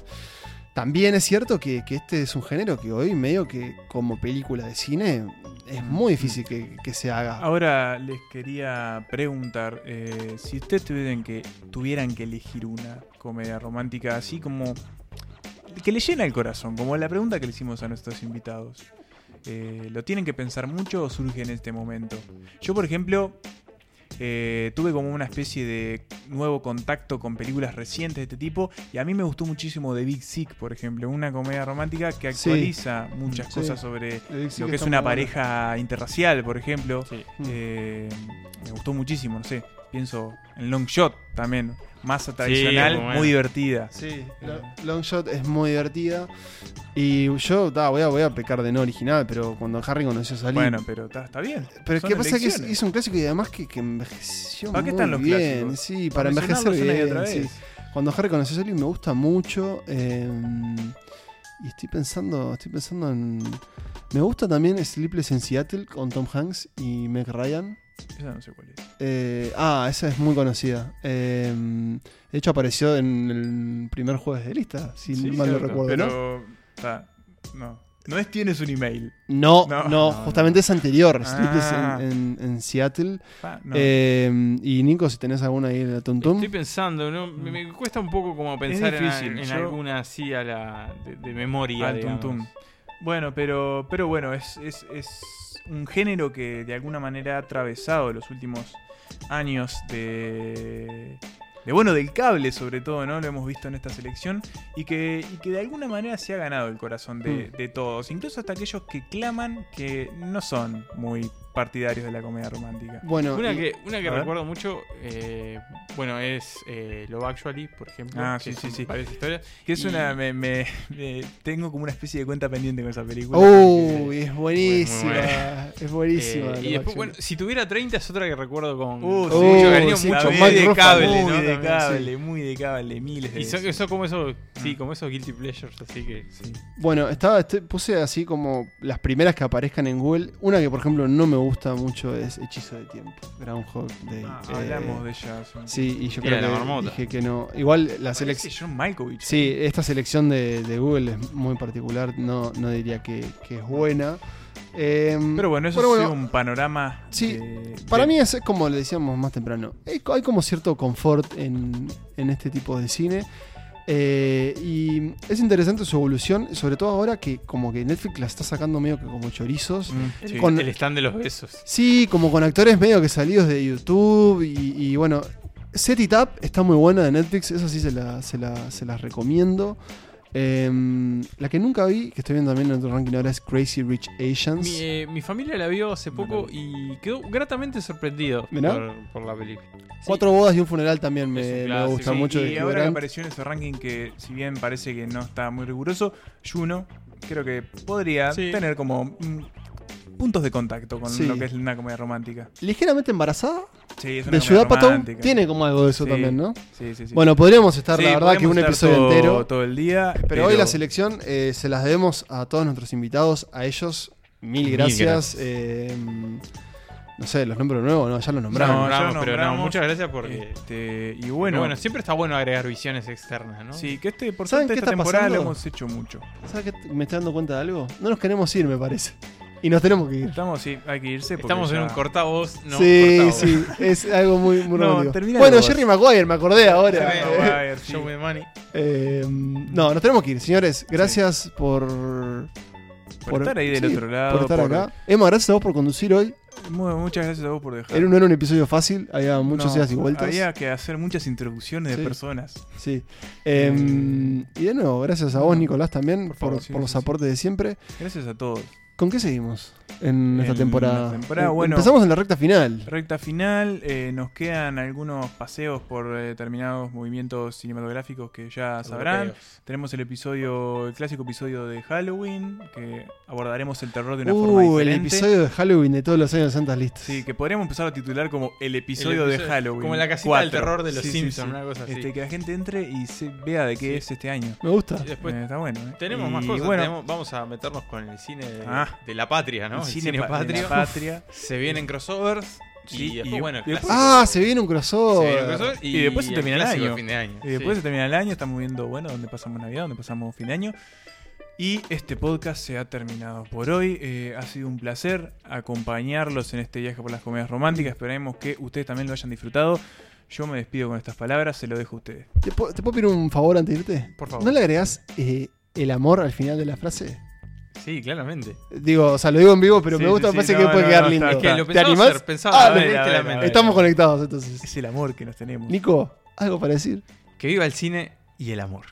también es cierto que, que este es un género que hoy medio que como película de cine es muy difícil que, que se haga. Ahora les quería preguntar eh, si ustedes tuvieran que, tuvieran que elegir una comedia romántica así como que le llena el corazón, como la pregunta que le hicimos a nuestros invitados. Eh, ¿Lo tienen que pensar mucho o surge en este momento? Yo, por ejemplo, eh, tuve como una especie de nuevo contacto con películas recientes de este tipo y a mí me gustó muchísimo The Big Sick, por ejemplo, una comedia romántica que Sí. actualiza muchas Sí. cosas sobre lo que es una buena. pareja interracial, por ejemplo. Sí. Eh, me gustó muchísimo, no sé. Pienso en Long Shot también, más tradicional, muy divertida. Sí, Lo- Long Shot es muy divertida. Y yo ta, voy, a, voy a pecar de no original, pero cuando Harry conoció a Sally. Bueno, pero está, está bien. Pero ¿qué pasa? Que es, un clásico y además que, que envejeció ¿Para qué muy están los bien. clásicos? Sí, Para para, envejecer bien. otra sí. vez. Cuando Harry conoció a Sally me gusta mucho. eh, y estoy pensando, estoy pensando en. Me gusta también Sleepless in Seattle con Tom Hanks y Meg Ryan. Esa no sé cuál es. Eh, ah, esa es muy conocida. Eh, de hecho apareció en el primer jueves de lista, si Sí, mal no recuerdo, ¿no? pero, no. No es tienes un email. No, No, no, no, justamente es anterior. Sleepless Ah. en, en- en Seattle. Ah, no. Eh, y Nico, si tenés alguna ahí en la Tum Tum. Estoy pensando, ¿no? me, me cuesta un poco como pensar en- difícil, en, yo- alguna así a la de, de memoria. Al. Bueno, pero, pero bueno, es, es, es un género que de alguna manera ha atravesado los últimos años de, de bueno, del cable sobre todo, ¿no? Lo hemos visto en esta selección y que, y que de alguna manera se ha ganado el corazón de, Mm. de todos, incluso hasta aquellos que claman que no son muy partidarios de la comedia romántica. Bueno, Una y- que, una que ver. recuerdo mucho, eh, bueno, es eh, Love Actually, por ejemplo. Ah, que sí, sí, sí. Varias historias. Que es Y- una. Me, me- me- tengo como una especie de cuenta pendiente con esa película. Uy, es buenísima. Es buenísima. Eh, la y después, bueno, si tuviera 30 es otra que recuerdo con Uh, sí. mucho Uh, cariño, sí, mucho de Ruffalo. cable, muy ¿no? de cable, sí. muy de cable, miles de Y son, como eso, sí, Mm. como esos guilty pleasures, así que sí. Bueno, estaba, este- puse así como las primeras que aparezcan en Google. Una que, por ejemplo, no me gusta mucho es Hechizo de Tiempo. Groundhog Day. Ah, Eh, hablamos de ella. Sí, y yo creo que marmota. dije que no. Igual la selección. Sí, esta selección de, de Google es muy particular. No, no diría que, que es buena. Eh, Pero bueno, eso ha bueno, sido un panorama. Sí, de- Para de- mí es como le decíamos más temprano. Hay, hay como cierto confort en, en este tipo de cine. Eh, y es interesante su evolución, sobre todo ahora que como que Netflix la está sacando medio que como chorizos. Mm, sí. Con- El stand de los besos. Sí, como con actores medio que salidos de YouTube. Y, y bueno, Set It Up está muy buena de Netflix, eso sí se la, se la, se las recomiendo. Em, la que nunca vi, que estoy viendo también en otro ranking ahora, es Crazy Rich Asians. Mi, eh, mi familia la vio hace poco y quedó gratamente sorprendido por, por la película. Cuatro bodas y un funeral también me, gusta Sí, mucho. y ahora que apareció en ese ranking que, si bien parece que no está muy riguroso, Juno creo que podría Sí. tener como puntos de contacto con Sí. lo que es una comedia romántica. Ligeramente embarazada. Sí, es una de comedia Ciudad Pato romántica. tiene como algo de eso Sí, también, ¿no? Sí, sí, sí. Bueno, podríamos estar, Sí, la verdad, que un episodio todo- entero. todo el día. Pero, hoy la selección eh, se las debemos a todos nuestros invitados, a ellos. Mil Mil gracias. eh, no sé, los nombro de nuevo, ¿no? Ya los nombramos. No, ya lo nombramos, pero no, muchas gracias porque. Este, y Bueno, bueno, siempre está bueno agregar visiones externas, ¿no? sí, que este, por ¿Saben suerte, qué esta está temporada lo pasando? hemos hecho mucho. ¿Sabes qué? Me estoy dando cuenta de algo. No nos queremos ir, me parece. Y nos tenemos que ir. Estamos, sí, hay que irse. Estamos en ya- un cortavoz, no sí, cortavoz. sí, es algo muy, muy No, romántico. termina Bueno. Jerry Maguire, me acordé ahora. Jerry Eh, Maguire, sí. Show me money. eh, no, nos tenemos que ir, señores. Gracias por, Por estar ahí del sí, otro lado, Por estar por- acá. Emma, gracias a vos por conducir hoy. Mu- Muchas gracias a vos por dejar. Era, no era un episodio fácil, había muchos No, idas y vueltas. Había que hacer muchas introducciones Sí. de personas. Sí. Em, y de nuevo, gracias a vos, Nicolás, también por, Por favor, sí, por sí, los sí. aportes de siempre. Gracias a todos. ¿Con qué seguimos en esta En temporada? la temporada, Eh, bueno. Empezamos en la recta final. Recta final, eh, nos quedan algunos paseos por eh, determinados movimientos cinematográficos que ya sabrán. Europeos. Tenemos el episodio, el clásico episodio de Halloween, que abordaremos el terror de una forma Uh, el diferente. episodio de Halloween de todos los años de Santas Listas. Sí, que podríamos empezar a titular como el episodio, El de Halloween. como la casita Cuatro. del terror de los Simpsons, una cosa así. Este, que la gente entre y se vea de qué Sí. es este año. Me gusta. Después Eh, está bueno. ¿eh? Tenemos Y más cosas. Bueno, tenemos- vamos a meternos con el cine de, Ah. De la patria, ¿no? el cine, pa- de la patria. Se vienen crossovers. Sí, y después, y- bueno, y después- clásicos. Ah, se viene un Se crossover. viene un crossover Y, después se termina el año. fin de año. Y después sí. se termina el año, estamos viendo, bueno, dónde pasamos Navidad, dónde pasamos fin de año. Y este podcast se ha terminado por hoy. Eh, ha sido un placer acompañarlos en este viaje por las comedias románticas. Esperemos que ustedes también lo hayan disfrutado. Yo me despido con estas palabras, se lo dejo a ustedes. ¿Te, puedo- te puedo pedir un favor antes de irte? Por favor. ¿No le agregás eh, el amor al final de la frase? Sí, claramente. Digo, o sea, lo digo en vivo, pero Sí, me gusta, sí, me parece no, que puede no, quedar no, lindo. Es que lo ¿Te pensaba animás? hacer, pensaba Ah, hacer a ver, a ver, claramente. a ver. Estamos conectados entonces. Es el amor que nos tenemos. Nico, ¿algo para decir? Que viva el cine y el amor.